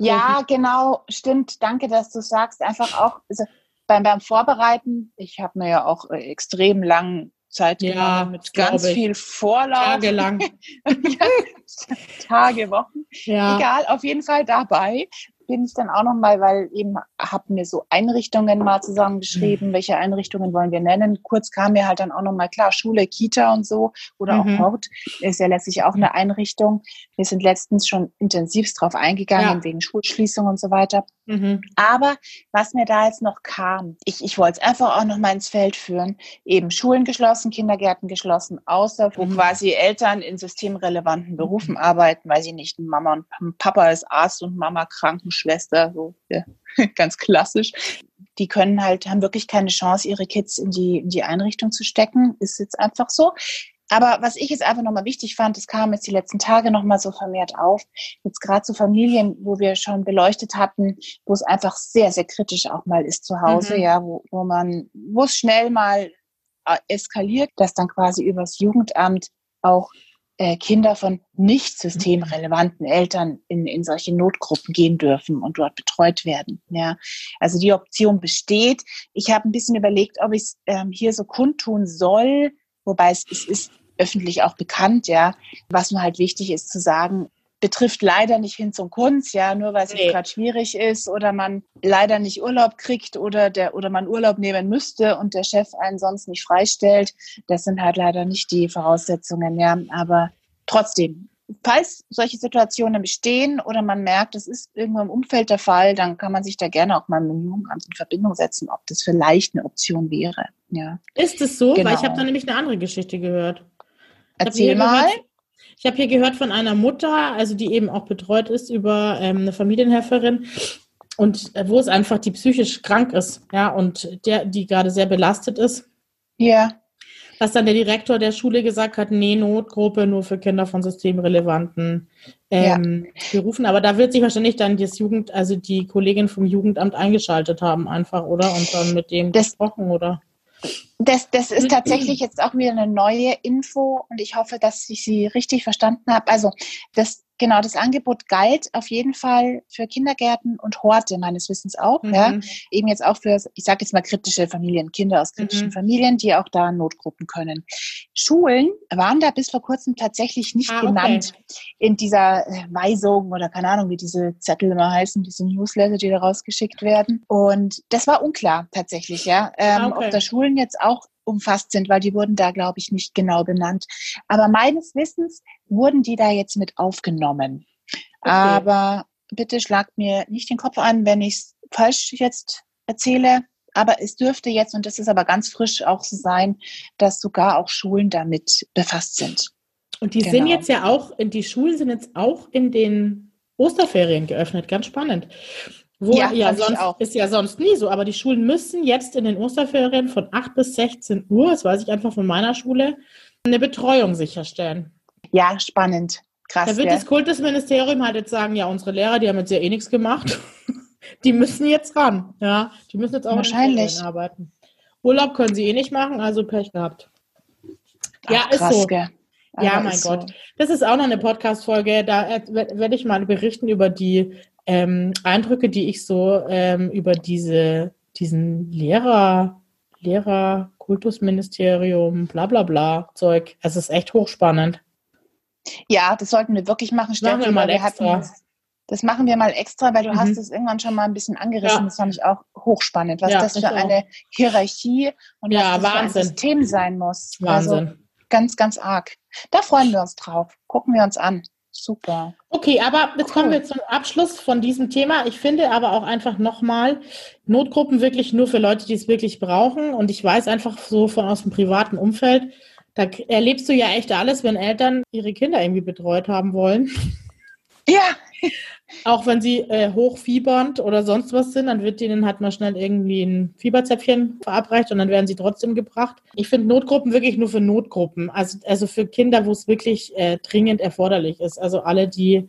Ja, genau, stimmt. Danke, dass du sagst. Einfach auch also beim, beim Vorbereiten, ich habe mir ja auch äh, extrem lang Zeit ja, mit ganz viel Vorlauf. Tagelang. Tage, Wochen. Ja. Egal, auf jeden Fall dabei bin ich dann auch noch mal, weil eben habe mir so Einrichtungen mal zusammengeschrieben, mhm. welche Einrichtungen wollen wir nennen. Kurz kam mir halt dann auch noch mal klar Schule, Kita und so oder mhm. auch Hort ist ja letztlich auch eine Einrichtung. Wir sind letztens schon intensivst drauf eingegangen ja. wegen Schulschließung und so weiter. Mhm. Aber was mir da jetzt noch kam, ich, ich wollte es einfach auch noch mal ins Feld führen, eben Schulen geschlossen, Kindergärten geschlossen, außer wo mhm. quasi Eltern in systemrelevanten Berufen arbeiten, weil sie nicht Mama und Papa ist Arzt und Mama Krankenschwester, so ja, ganz klassisch. die können halt, haben wirklich keine Chance, ihre Kids in die, in die Einrichtung zu stecken. Ist jetzt einfach so. Aber was ich jetzt einfach nochmal wichtig fand, das kam jetzt die letzten Tage nochmal so vermehrt auf, jetzt gerade zu so Familien, wo wir schon beleuchtet hatten, wo es einfach sehr, sehr kritisch auch mal ist zu Hause, mhm. ja, wo, wo man, wo es schnell mal äh, eskaliert, dass dann quasi übers Jugendamt auch äh, Kinder von nicht systemrelevanten Eltern in, in solche Notgruppen gehen dürfen und dort betreut werden. Ja, also die Option besteht. Ich habe ein bisschen überlegt, ob ich es ähm, hier so kundtun soll, wobei es, es ist öffentlich auch bekannt, ja. Was nur halt wichtig ist zu sagen, betrifft leider nicht hin zum Kunst, ja, nur weil es nee. gerade schwierig ist oder man leider nicht Urlaub kriegt oder der oder man Urlaub nehmen müsste und der Chef einen sonst nicht freistellt. Das sind halt leider nicht die Voraussetzungen, ja. Aber trotzdem, falls solche Situationen bestehen oder man merkt, es ist irgendwo im Umfeld der Fall, dann kann man sich da gerne auch mal mit dem Jugendamt in Verbindung setzen, ob das vielleicht eine Option wäre. Ja. Ist es so? Genau. Weil ich habe da nämlich eine andere Geschichte gehört. Erzähl mal. Gehört, ich habe hier gehört von einer Mutter, also die eben auch betreut ist über ähm, eine Familienhelferin und äh, wo es einfach die psychisch krank ist, ja, und der, die gerade sehr belastet ist. Ja. Dass dann der Direktor der Schule gesagt hat, nee, Notgruppe nur für Kinder von systemrelevanten ähm, ja. Berufen. Aber da wird sich wahrscheinlich dann das Jugend, also die Kollegin vom Jugendamt eingeschaltet haben, einfach, oder? Und dann mit dem das, gesprochen, oder? Das, das ist tatsächlich jetzt auch wieder eine neue Info und ich hoffe, dass ich sie richtig verstanden habe. Also das Genau, das Angebot galt auf jeden Fall für Kindergärten und Horte meines Wissens auch. Mhm. Ja. Eben jetzt auch für, ich sage jetzt mal kritische Familien, Kinder aus kritischen mhm. Familien, die auch da Notgruppen können. Schulen waren da bis vor kurzem tatsächlich nicht ah, genannt okay. in dieser äh, Weisung oder keine Ahnung, wie diese Zettel immer heißen, diese Newsletter, die da rausgeschickt werden. Und das war unklar tatsächlich, ja, ähm, ah, okay. ob da Schulen jetzt auch umfasst sind, weil die wurden da, glaube ich, nicht genau benannt. Aber meines Wissens wurden die da jetzt mit aufgenommen. Okay. Aber bitte schlagt mir nicht den Kopf an, wenn ich es falsch jetzt erzähle. Aber es dürfte jetzt, und das ist aber ganz frisch auch so sein, dass sogar auch Schulen damit befasst sind. Und die genau. sind jetzt ja auch, die Schulen sind jetzt auch in den Osterferien geöffnet. Ganz spannend. Wo ja, ja sonst ist ja sonst nie so, aber die Schulen müssen jetzt in den Osterferien von 8 bis 16 Uhr, das weiß ich einfach von meiner Schule, eine Betreuung sicherstellen. Ja, spannend. Krass. Da wird ja. das Kultusministerium halt jetzt sagen, ja, unsere Lehrer, die haben jetzt ja eh nichts gemacht. die müssen jetzt ran. Ja, die müssen jetzt auch Wahrscheinlich. arbeiten. Urlaub können sie eh nicht machen, also Pech gehabt. Ach, ja, ist krass, so. Gell. Ja, mein Gott. So. Das ist auch noch eine Podcast-Folge. Da werde ich mal berichten über die ähm, Eindrücke, die ich so ähm, über diese, diesen Lehrer, Lehrer, Kultusministerium, bla bla bla Zeug. Es ist echt hochspannend. Ja, das sollten wir wirklich machen. Machen wir mal wir extra. Hatten, das machen wir mal extra, weil du mhm. hast es irgendwann schon mal ein bisschen angerissen. Ja. Das fand ich auch hochspannend, was ja, das für eine Hierarchie und ja, was das Wahnsinn. für ein System sein muss. Also Wahnsinn. Also ganz, ganz arg. Da freuen wir uns drauf. Gucken wir uns an. Super. Okay, aber jetzt cool. kommen wir zum Abschluss von diesem Thema. Ich finde aber auch einfach nochmal Notgruppen wirklich nur für Leute, die es wirklich brauchen. Und ich weiß einfach so von aus dem privaten Umfeld, da erlebst du ja echt alles, wenn Eltern ihre Kinder irgendwie betreut haben wollen. Ja. Auch wenn sie äh, hochfiebernd oder sonst was sind, dann wird ihnen halt mal schnell irgendwie ein Fieberzäpfchen verabreicht und dann werden sie trotzdem gebracht. Ich finde Notgruppen wirklich nur für Notgruppen, also, also für Kinder, wo es wirklich äh, dringend erforderlich ist. Also alle, die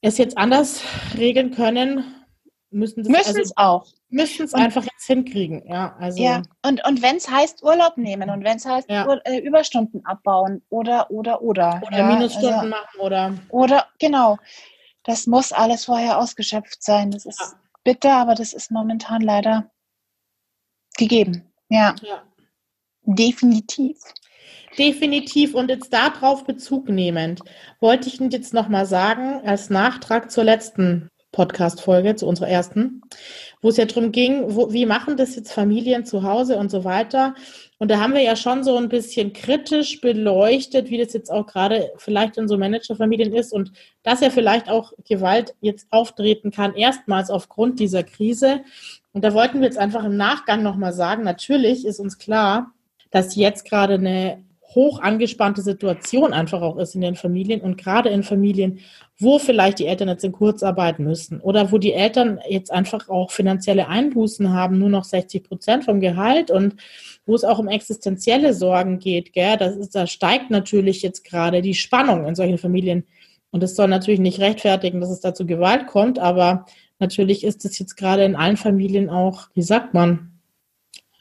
es jetzt anders regeln können, müssen es müssen also, auch. Müssen es einfach jetzt hinkriegen, ja. Also. Ja, und, und wenn es heißt Urlaub nehmen und wenn es heißt ja. Ur, äh, Überstunden abbauen oder, oder, oder. Oder ja, Minusstunden also, machen oder. Oder, genau das muss alles vorher ausgeschöpft sein. Das ist ja. bitter, aber das ist momentan leider gegeben. Ja. ja. Definitiv. Definitiv. Und jetzt darauf Bezug nehmend, wollte ich jetzt nochmal sagen, als Nachtrag zur letzten Podcast-Folge, zu unserer ersten, wo es ja darum ging, wo, wie machen das jetzt Familien zu Hause und so weiter. Und da haben wir ja schon so ein bisschen kritisch beleuchtet, wie das jetzt auch gerade vielleicht in so Managerfamilien ist und dass ja vielleicht auch Gewalt jetzt auftreten kann, erstmals aufgrund dieser Krise. Und da wollten wir jetzt einfach im Nachgang nochmal sagen, natürlich ist uns klar, dass jetzt gerade eine hoch angespannte Situation einfach auch ist in den Familien und gerade in Familien, wo vielleicht die Eltern jetzt in Kurzarbeit müssen oder wo die Eltern jetzt einfach auch finanzielle Einbußen haben, nur noch 60 Prozent vom Gehalt und wo es auch um existenzielle Sorgen geht, gell, das ist, da steigt natürlich jetzt gerade die Spannung in solchen Familien. Und es soll natürlich nicht rechtfertigen, dass es da zu Gewalt kommt, aber natürlich ist es jetzt gerade in allen Familien auch, wie sagt man,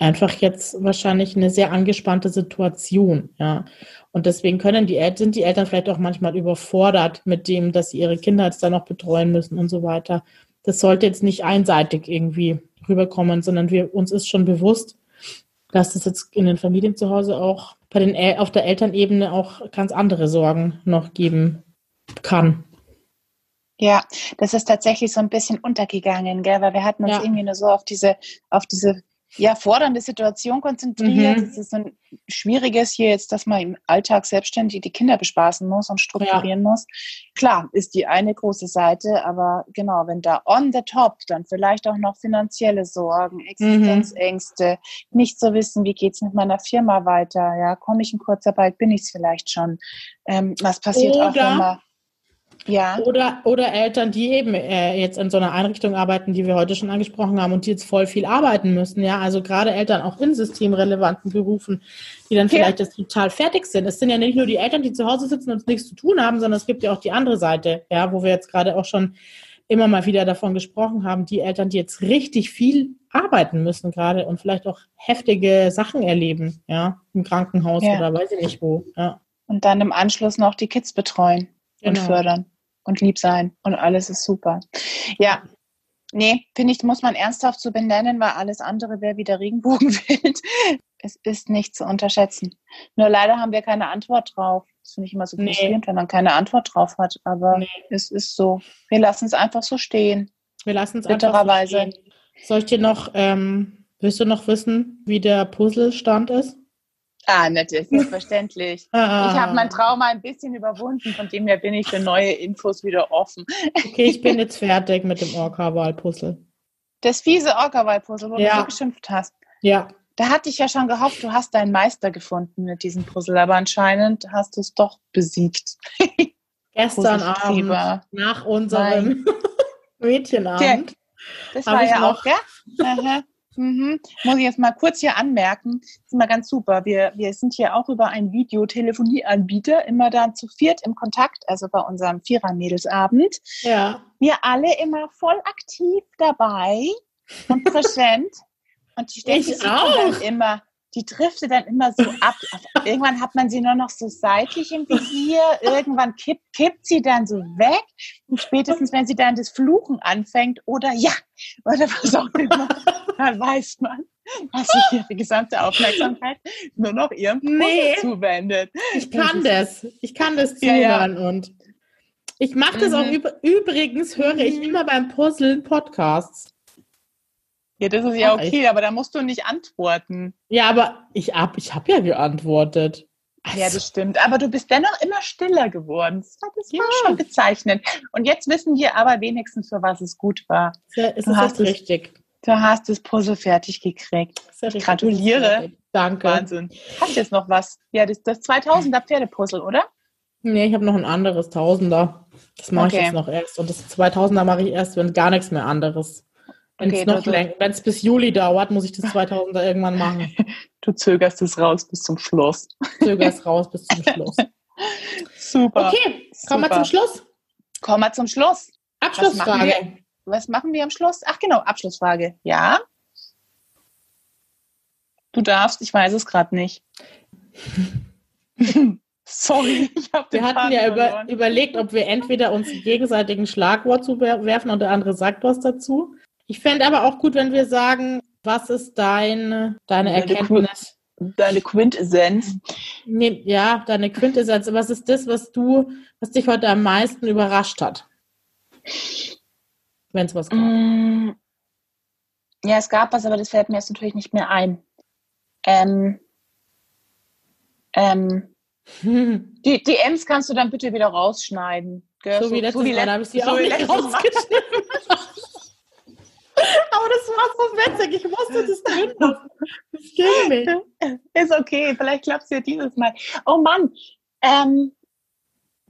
einfach jetzt wahrscheinlich eine sehr angespannte Situation, ja. Und deswegen können die Eltern, sind die Eltern vielleicht auch manchmal überfordert mit dem, dass sie ihre Kinder jetzt da noch betreuen müssen und so weiter. Das sollte jetzt nicht einseitig irgendwie rüberkommen, sondern wir, uns ist schon bewusst, dass es jetzt in den Familien zu Hause auch bei den El auf der Elternebene auch ganz andere Sorgen noch geben kann. Ja, das ist tatsächlich so ein bisschen untergegangen, gell? weil wir hatten uns ja. irgendwie nur so auf diese, auf diese ja, fordernde Situation konzentriert. Mhm. Es ist ein schwieriges hier jetzt, dass man im Alltag selbstständig die Kinder bespaßen muss und strukturieren ja. muss. Klar, ist die eine große Seite, aber genau, wenn da on the top dann vielleicht auch noch finanzielle Sorgen, Existenzängste, mhm. nicht zu so wissen, wie geht's mit meiner Firma weiter, ja, komme ich in Kurzarbeit, bin ich es vielleicht schon. Ähm, was passiert Oder auch, wenn man ja. Oder, oder Eltern, die eben äh, jetzt in so einer Einrichtung arbeiten, die wir heute schon angesprochen haben und die jetzt voll viel arbeiten müssen. Ja, also gerade Eltern auch in systemrelevanten Berufen, die dann vielleicht ja. jetzt total fertig sind. Es sind ja nicht nur die Eltern, die zu Hause sitzen und nichts zu tun haben, sondern es gibt ja auch die andere Seite, ja, wo wir jetzt gerade auch schon immer mal wieder davon gesprochen haben, die Eltern, die jetzt richtig viel arbeiten müssen gerade und vielleicht auch heftige Sachen erleben, ja, im Krankenhaus ja. oder weiß ich nicht wo, ja. Und dann im Anschluss noch die Kids betreuen genau. und fördern und lieb sein und alles ist super. Ja, nee, finde ich, muss man ernsthaft so benennen, weil alles andere wäre wieder Regenbogenwild. Es ist nicht zu unterschätzen. Nur leider haben wir keine Antwort drauf. Das finde ich immer so frustrierend, nee. wenn man keine Antwort drauf hat. Aber nee. es ist so. Wir lassen es einfach so stehen. Wir lassen es einfach so stehen. Soll ich dir noch, ähm, willst du noch wissen, wie der Puzzlestand ist? Ah, natürlich, selbstverständlich. Ah. Ich habe mein Trauma ein bisschen überwunden, von dem her bin ich für neue Infos wieder offen. Okay, ich bin jetzt fertig mit dem Orca-Wahl-Puzzle. Das fiese Orca-Wahl-Puzzle, wo ja. du geschimpft hast. Ja. Da hatte ich ja schon gehofft, du hast deinen Meister gefunden mit diesem Puzzle, aber anscheinend hast du es doch besiegt. Gestern Abend, nach unserem Mädchenabend. Das war ja auch, gell? Mhm. Muss ich jetzt mal kurz hier anmerken, das ist immer ganz super. Wir, wir sind hier auch über einen Videotelefonieanbieter immer da zu viert im Kontakt, also bei unserem Vierer-Mädelsabend. Ja. Wir alle immer voll aktiv dabei und präsent. und die Steffi dann immer die driftet dann immer so ab. Irgendwann hat man sie nur noch so seitlich im Visier, irgendwann kippt, kippt sie dann so weg und spätestens, wenn sie dann das Fluchen anfängt oder ja, oder was auch immer, dann weiß man, dass sich ihre gesamte Aufmerksamkeit nur noch ihrem nee, zuwendet. Ich kann das, ich kann das zuhören ja, ja. und ich mache das mhm. auch übrigens, höre ich mhm. immer beim Puzzeln Podcasts. Ja, das ist ja okay, aber da musst du nicht antworten. Ja, aber ich habe ich hab ja geantwortet. Also. Ja, das stimmt. Aber du bist dennoch immer stiller geworden. Das war ja. schon bezeichnet. Und jetzt wissen wir aber wenigstens, für was es gut war. Ja, ist du hast richtig. du hast das Puzzle fertig gekriegt. Ich gratuliere. Danke. Wahnsinn. Hast du jetzt noch was? Ja, das, das 2000er Pferdepuzzle, oder? Nee, ich habe noch ein anderes Tausender. Das mache okay. ich jetzt noch erst. Und das 2000er mache ich erst, wenn gar nichts mehr anderes wenn es bis Juli dauert, muss ich das 2000er irgendwann machen. Du zögerst es raus bis zum Schluss. Zögerst raus bis zum Schluss. Super. Okay, kommen wir zum Schluss. Kommen wir zum Schluss. Abschlussfrage. Was machen, wir, was machen wir am Schluss? Ach genau, Abschlussfrage. Ja. Du darfst, ich weiß es gerade nicht. Sorry, ich habe Wir hatten ja über, überlegt, ob wir entweder uns gegenseitigen Schlagwort zuwerfen und der andere sagt was dazu. Ich fände aber auch gut, wenn wir sagen, was ist dein, deine Erkenntnis? Deine Quintessenz. Nee, ja, deine Quintessenz. Was ist das, was du, was dich heute am meisten überrascht hat? Wenn es was gab. Mm, ja, es gab was, aber das fällt mir jetzt natürlich nicht mehr ein. Ähm, ähm, die, die M's kannst du dann bitte wieder rausschneiden. Gell? So, so wie letztes so wie Mal, habe ich sie so auch nicht rausgeschnitten. Aber das war so witzig. Ich musste das drin lassen. Das ging nicht. Ist okay. Vielleicht klappt es ja dieses Mal. Oh Mann. Ähm,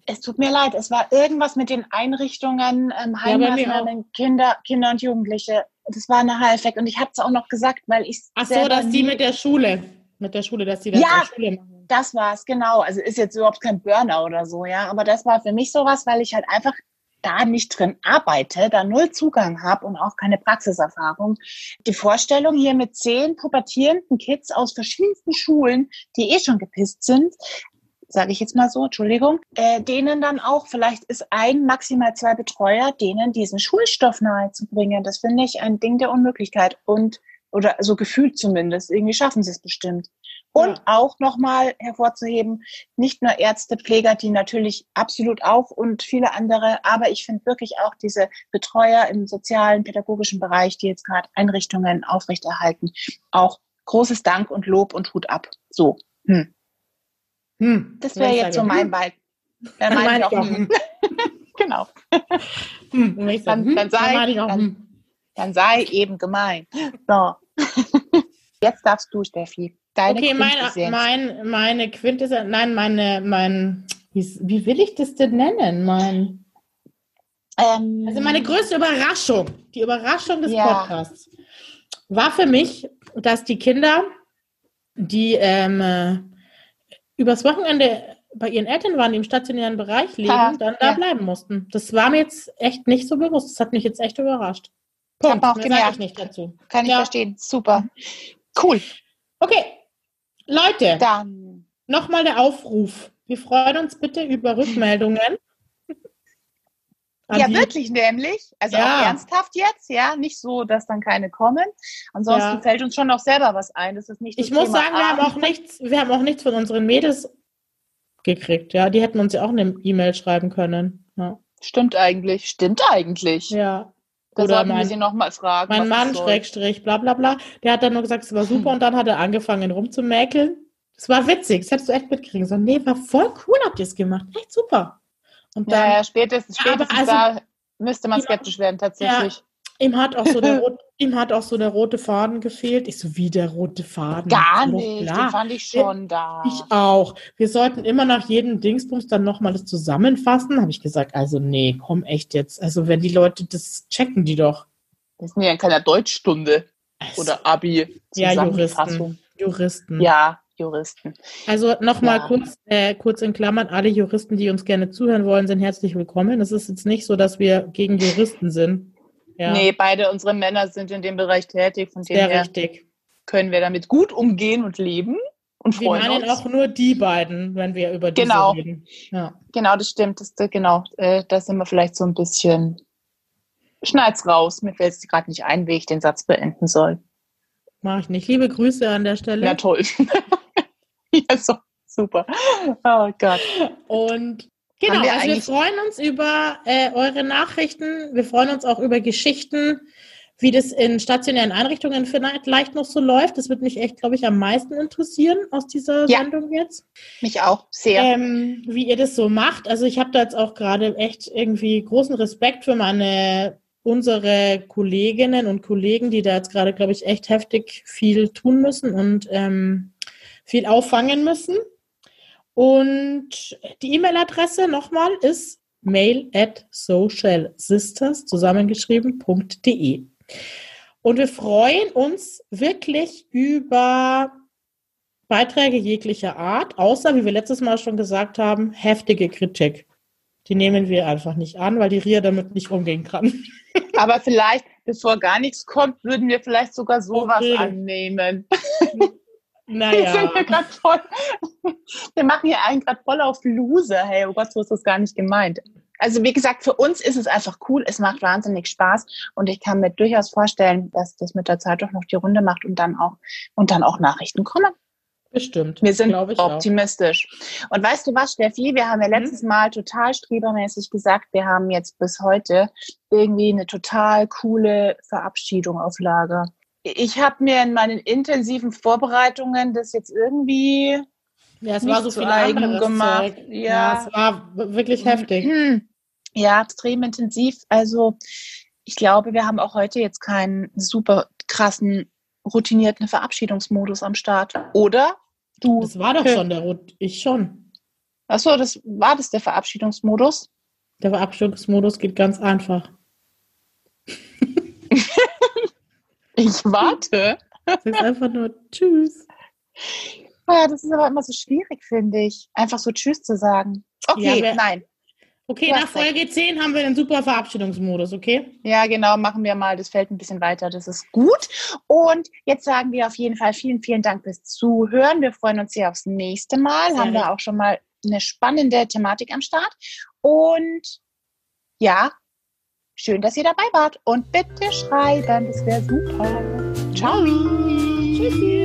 es tut mir leid. Es war irgendwas mit den Einrichtungen, ähm, Heimmaßnahmen, ja, Kinder, Kinder und Jugendliche. Das war eine Halfback. Und ich habe es auch noch gesagt, weil ich Ach so, dass die mit der Schule, mit der Schule, dass die das ja, Schule machen. das war's, genau. Also ist jetzt überhaupt kein Burner oder so, ja. Aber das war für mich sowas, weil ich halt einfach da nicht drin arbeite, da null Zugang habe und auch keine Praxiserfahrung. Die Vorstellung hier mit zehn pubertierenden Kids aus verschiedensten Schulen, die eh schon gepisst sind, sage ich jetzt mal so, Entschuldigung, äh, denen dann auch, vielleicht ist ein, maximal zwei Betreuer, denen diesen Schulstoff nahezubringen. Das finde ich ein Ding der Unmöglichkeit und oder so gefühlt zumindest. Irgendwie schaffen sie es bestimmt. Und ja. auch nochmal hervorzuheben, nicht nur Ärzte, Pfleger, die natürlich absolut auch und viele andere, aber ich finde wirklich auch diese Betreuer im sozialen, pädagogischen Bereich, die jetzt gerade Einrichtungen aufrechterhalten, auch großes Dank und Lob und Hut ab. So. Hm. Hm. Das wäre jetzt so mein Ball. Dann meine ich auch, hm. genau. Hm. Dann, dann, sei, dann, dann sei eben gemein. So. Jetzt darfst du, Steffi. Deine okay, meine, mein, meine Quintessenz, nein, meine, mein, wie, wie will ich das denn nennen? Mein, ähm, also meine größte Überraschung, die Überraschung des ja. Podcasts, war für mich, dass die Kinder, die ähm, äh, übers Wochenende bei ihren Eltern waren, die im stationären Bereich leben, ha, dann da ja. bleiben mussten. Das war mir jetzt echt nicht so bewusst. Das hat mich jetzt echt überrascht. Punkt. Hab auch gemerkt. Ich nicht dazu. Kann ich ja. verstehen. Super. Cool. Okay, Leute, dann nochmal der Aufruf. Wir freuen uns bitte über Rückmeldungen. Ja, wirklich nämlich. Also ja. auch ernsthaft jetzt, ja. Nicht so, dass dann keine kommen. Ansonsten ja. fällt uns schon noch selber was ein. Das ist nicht Ich muss Thema sagen, wir haben auch nichts, wir haben auch nichts von unseren Mädels gekriegt, ja. Die hätten uns ja auch eine E-Mail schreiben können. Ja. Stimmt eigentlich, stimmt eigentlich. Ja. Da Oder mein, wir sie nochmal fragen. Mein Mann, Schrägstrich, bla bla bla, der hat dann nur gesagt, es war super hm. und dann hat er angefangen rumzumäkeln. Es war witzig, das hättest du echt mitkriegen sollen. Nee, war voll cool, habt ihr es gemacht. Echt super. Und dann, ja, ja, spätestens, spätestens also, da müsste man skeptisch werden, tatsächlich. Ja, Ihm hat auch so der, Rot, ihm hat auch so der rote Faden gefehlt. Ich so, wie der rote Faden? Gar nicht, den fand ich schon da. Ich auch. Wir sollten immer nach jedem Dingsbums dann nochmal das zusammenfassen. Habe ich gesagt, also nee, komm echt jetzt. Also wenn die Leute, das checken die doch. Das ist ja in keiner Deutschstunde also, oder Abi. Ja, Juristen. Juristen. Ja, Juristen. Also nochmal ja. kurz, äh, kurz in Klammern, alle Juristen, die uns gerne zuhören wollen, sind herzlich willkommen. Es ist jetzt nicht so, dass wir gegen Juristen sind. Ja. Nee, beide unsere Männer sind in dem Bereich tätig, von dem Sehr her richtig. können wir damit gut umgehen und leben und freuen wir meinen uns. auch nur die beiden, wenn wir über diese genau. reden. Ja. Genau, das stimmt. Das, genau, äh, da sind wir vielleicht so ein bisschen schneid's raus. Mir fällt es gerade nicht ein, wie ich den Satz beenden soll. Mach ich nicht. Liebe Grüße an der Stelle. Ja, toll. ja, so, super. Oh Gott. Und Genau, wir also wir freuen uns über äh, eure Nachrichten. Wir freuen uns auch über Geschichten, wie das in stationären Einrichtungen vielleicht noch so läuft. Das wird mich echt, glaube ich, am meisten interessieren aus dieser ja, Sendung jetzt. Mich auch sehr. Ähm, wie ihr das so macht. Also ich habe da jetzt auch gerade echt irgendwie großen Respekt für meine unsere Kolleginnen und Kollegen, die da jetzt gerade, glaube ich, echt heftig viel tun müssen und ähm, viel auffangen müssen. Und die E-Mail-Adresse nochmal ist mail at socialsisters zusammengeschrieben.de. Und wir freuen uns wirklich über Beiträge jeglicher Art, außer, wie wir letztes Mal schon gesagt haben, heftige Kritik. Die nehmen wir einfach nicht an, weil die Ria damit nicht umgehen kann. Aber vielleicht, bevor gar nichts kommt, würden wir vielleicht sogar sowas okay. annehmen. Naja. Wir, sind hier voll, wir machen hier einen gerade voll auf Loser. Hey, oh Gott, so ist das gar nicht gemeint. Also wie gesagt, für uns ist es einfach cool. Es macht wahnsinnig Spaß und ich kann mir durchaus vorstellen, dass das mit der Zeit doch noch die Runde macht und dann auch und dann auch Nachrichten kommen. Bestimmt. Wir sind optimistisch. Auch. Und weißt du was, Steffi? Wir haben ja mhm. letztes Mal total strebermäßig gesagt, wir haben jetzt bis heute irgendwie eine total coole Verabschiedung auf Lager ich habe mir in meinen intensiven Vorbereitungen das jetzt irgendwie ja, es war so viel eigen gemacht. Ja. ja. es war wirklich heftig. Ja, extrem intensiv. Also ich glaube, wir haben auch heute jetzt keinen super krassen, routinierten Verabschiedungsmodus am Start. Oder? Du. Das war doch schon der Rot. Ich schon. Achso, das war das der Verabschiedungsmodus? Der Verabschiedungsmodus geht ganz einfach. Ich warte. Das ist einfach nur Tschüss. Ja, das ist aber immer so schwierig, finde ich. Einfach so Tschüss zu sagen. Okay, ja, nein. Okay, nach Folge 10 haben wir den super Verabschiedungsmodus, okay? Ja, genau, machen wir mal. Das fällt ein bisschen weiter. Das ist gut. Und jetzt sagen wir auf jeden Fall vielen, vielen Dank fürs Zuhören. Wir freuen uns sehr aufs nächste Mal. Sehr haben wir auch schon mal eine spannende Thematik am Start. Und ja, schön, dass ihr dabei wart. Und bitte schreiben, das wäre super. Ciao. Tschüssi.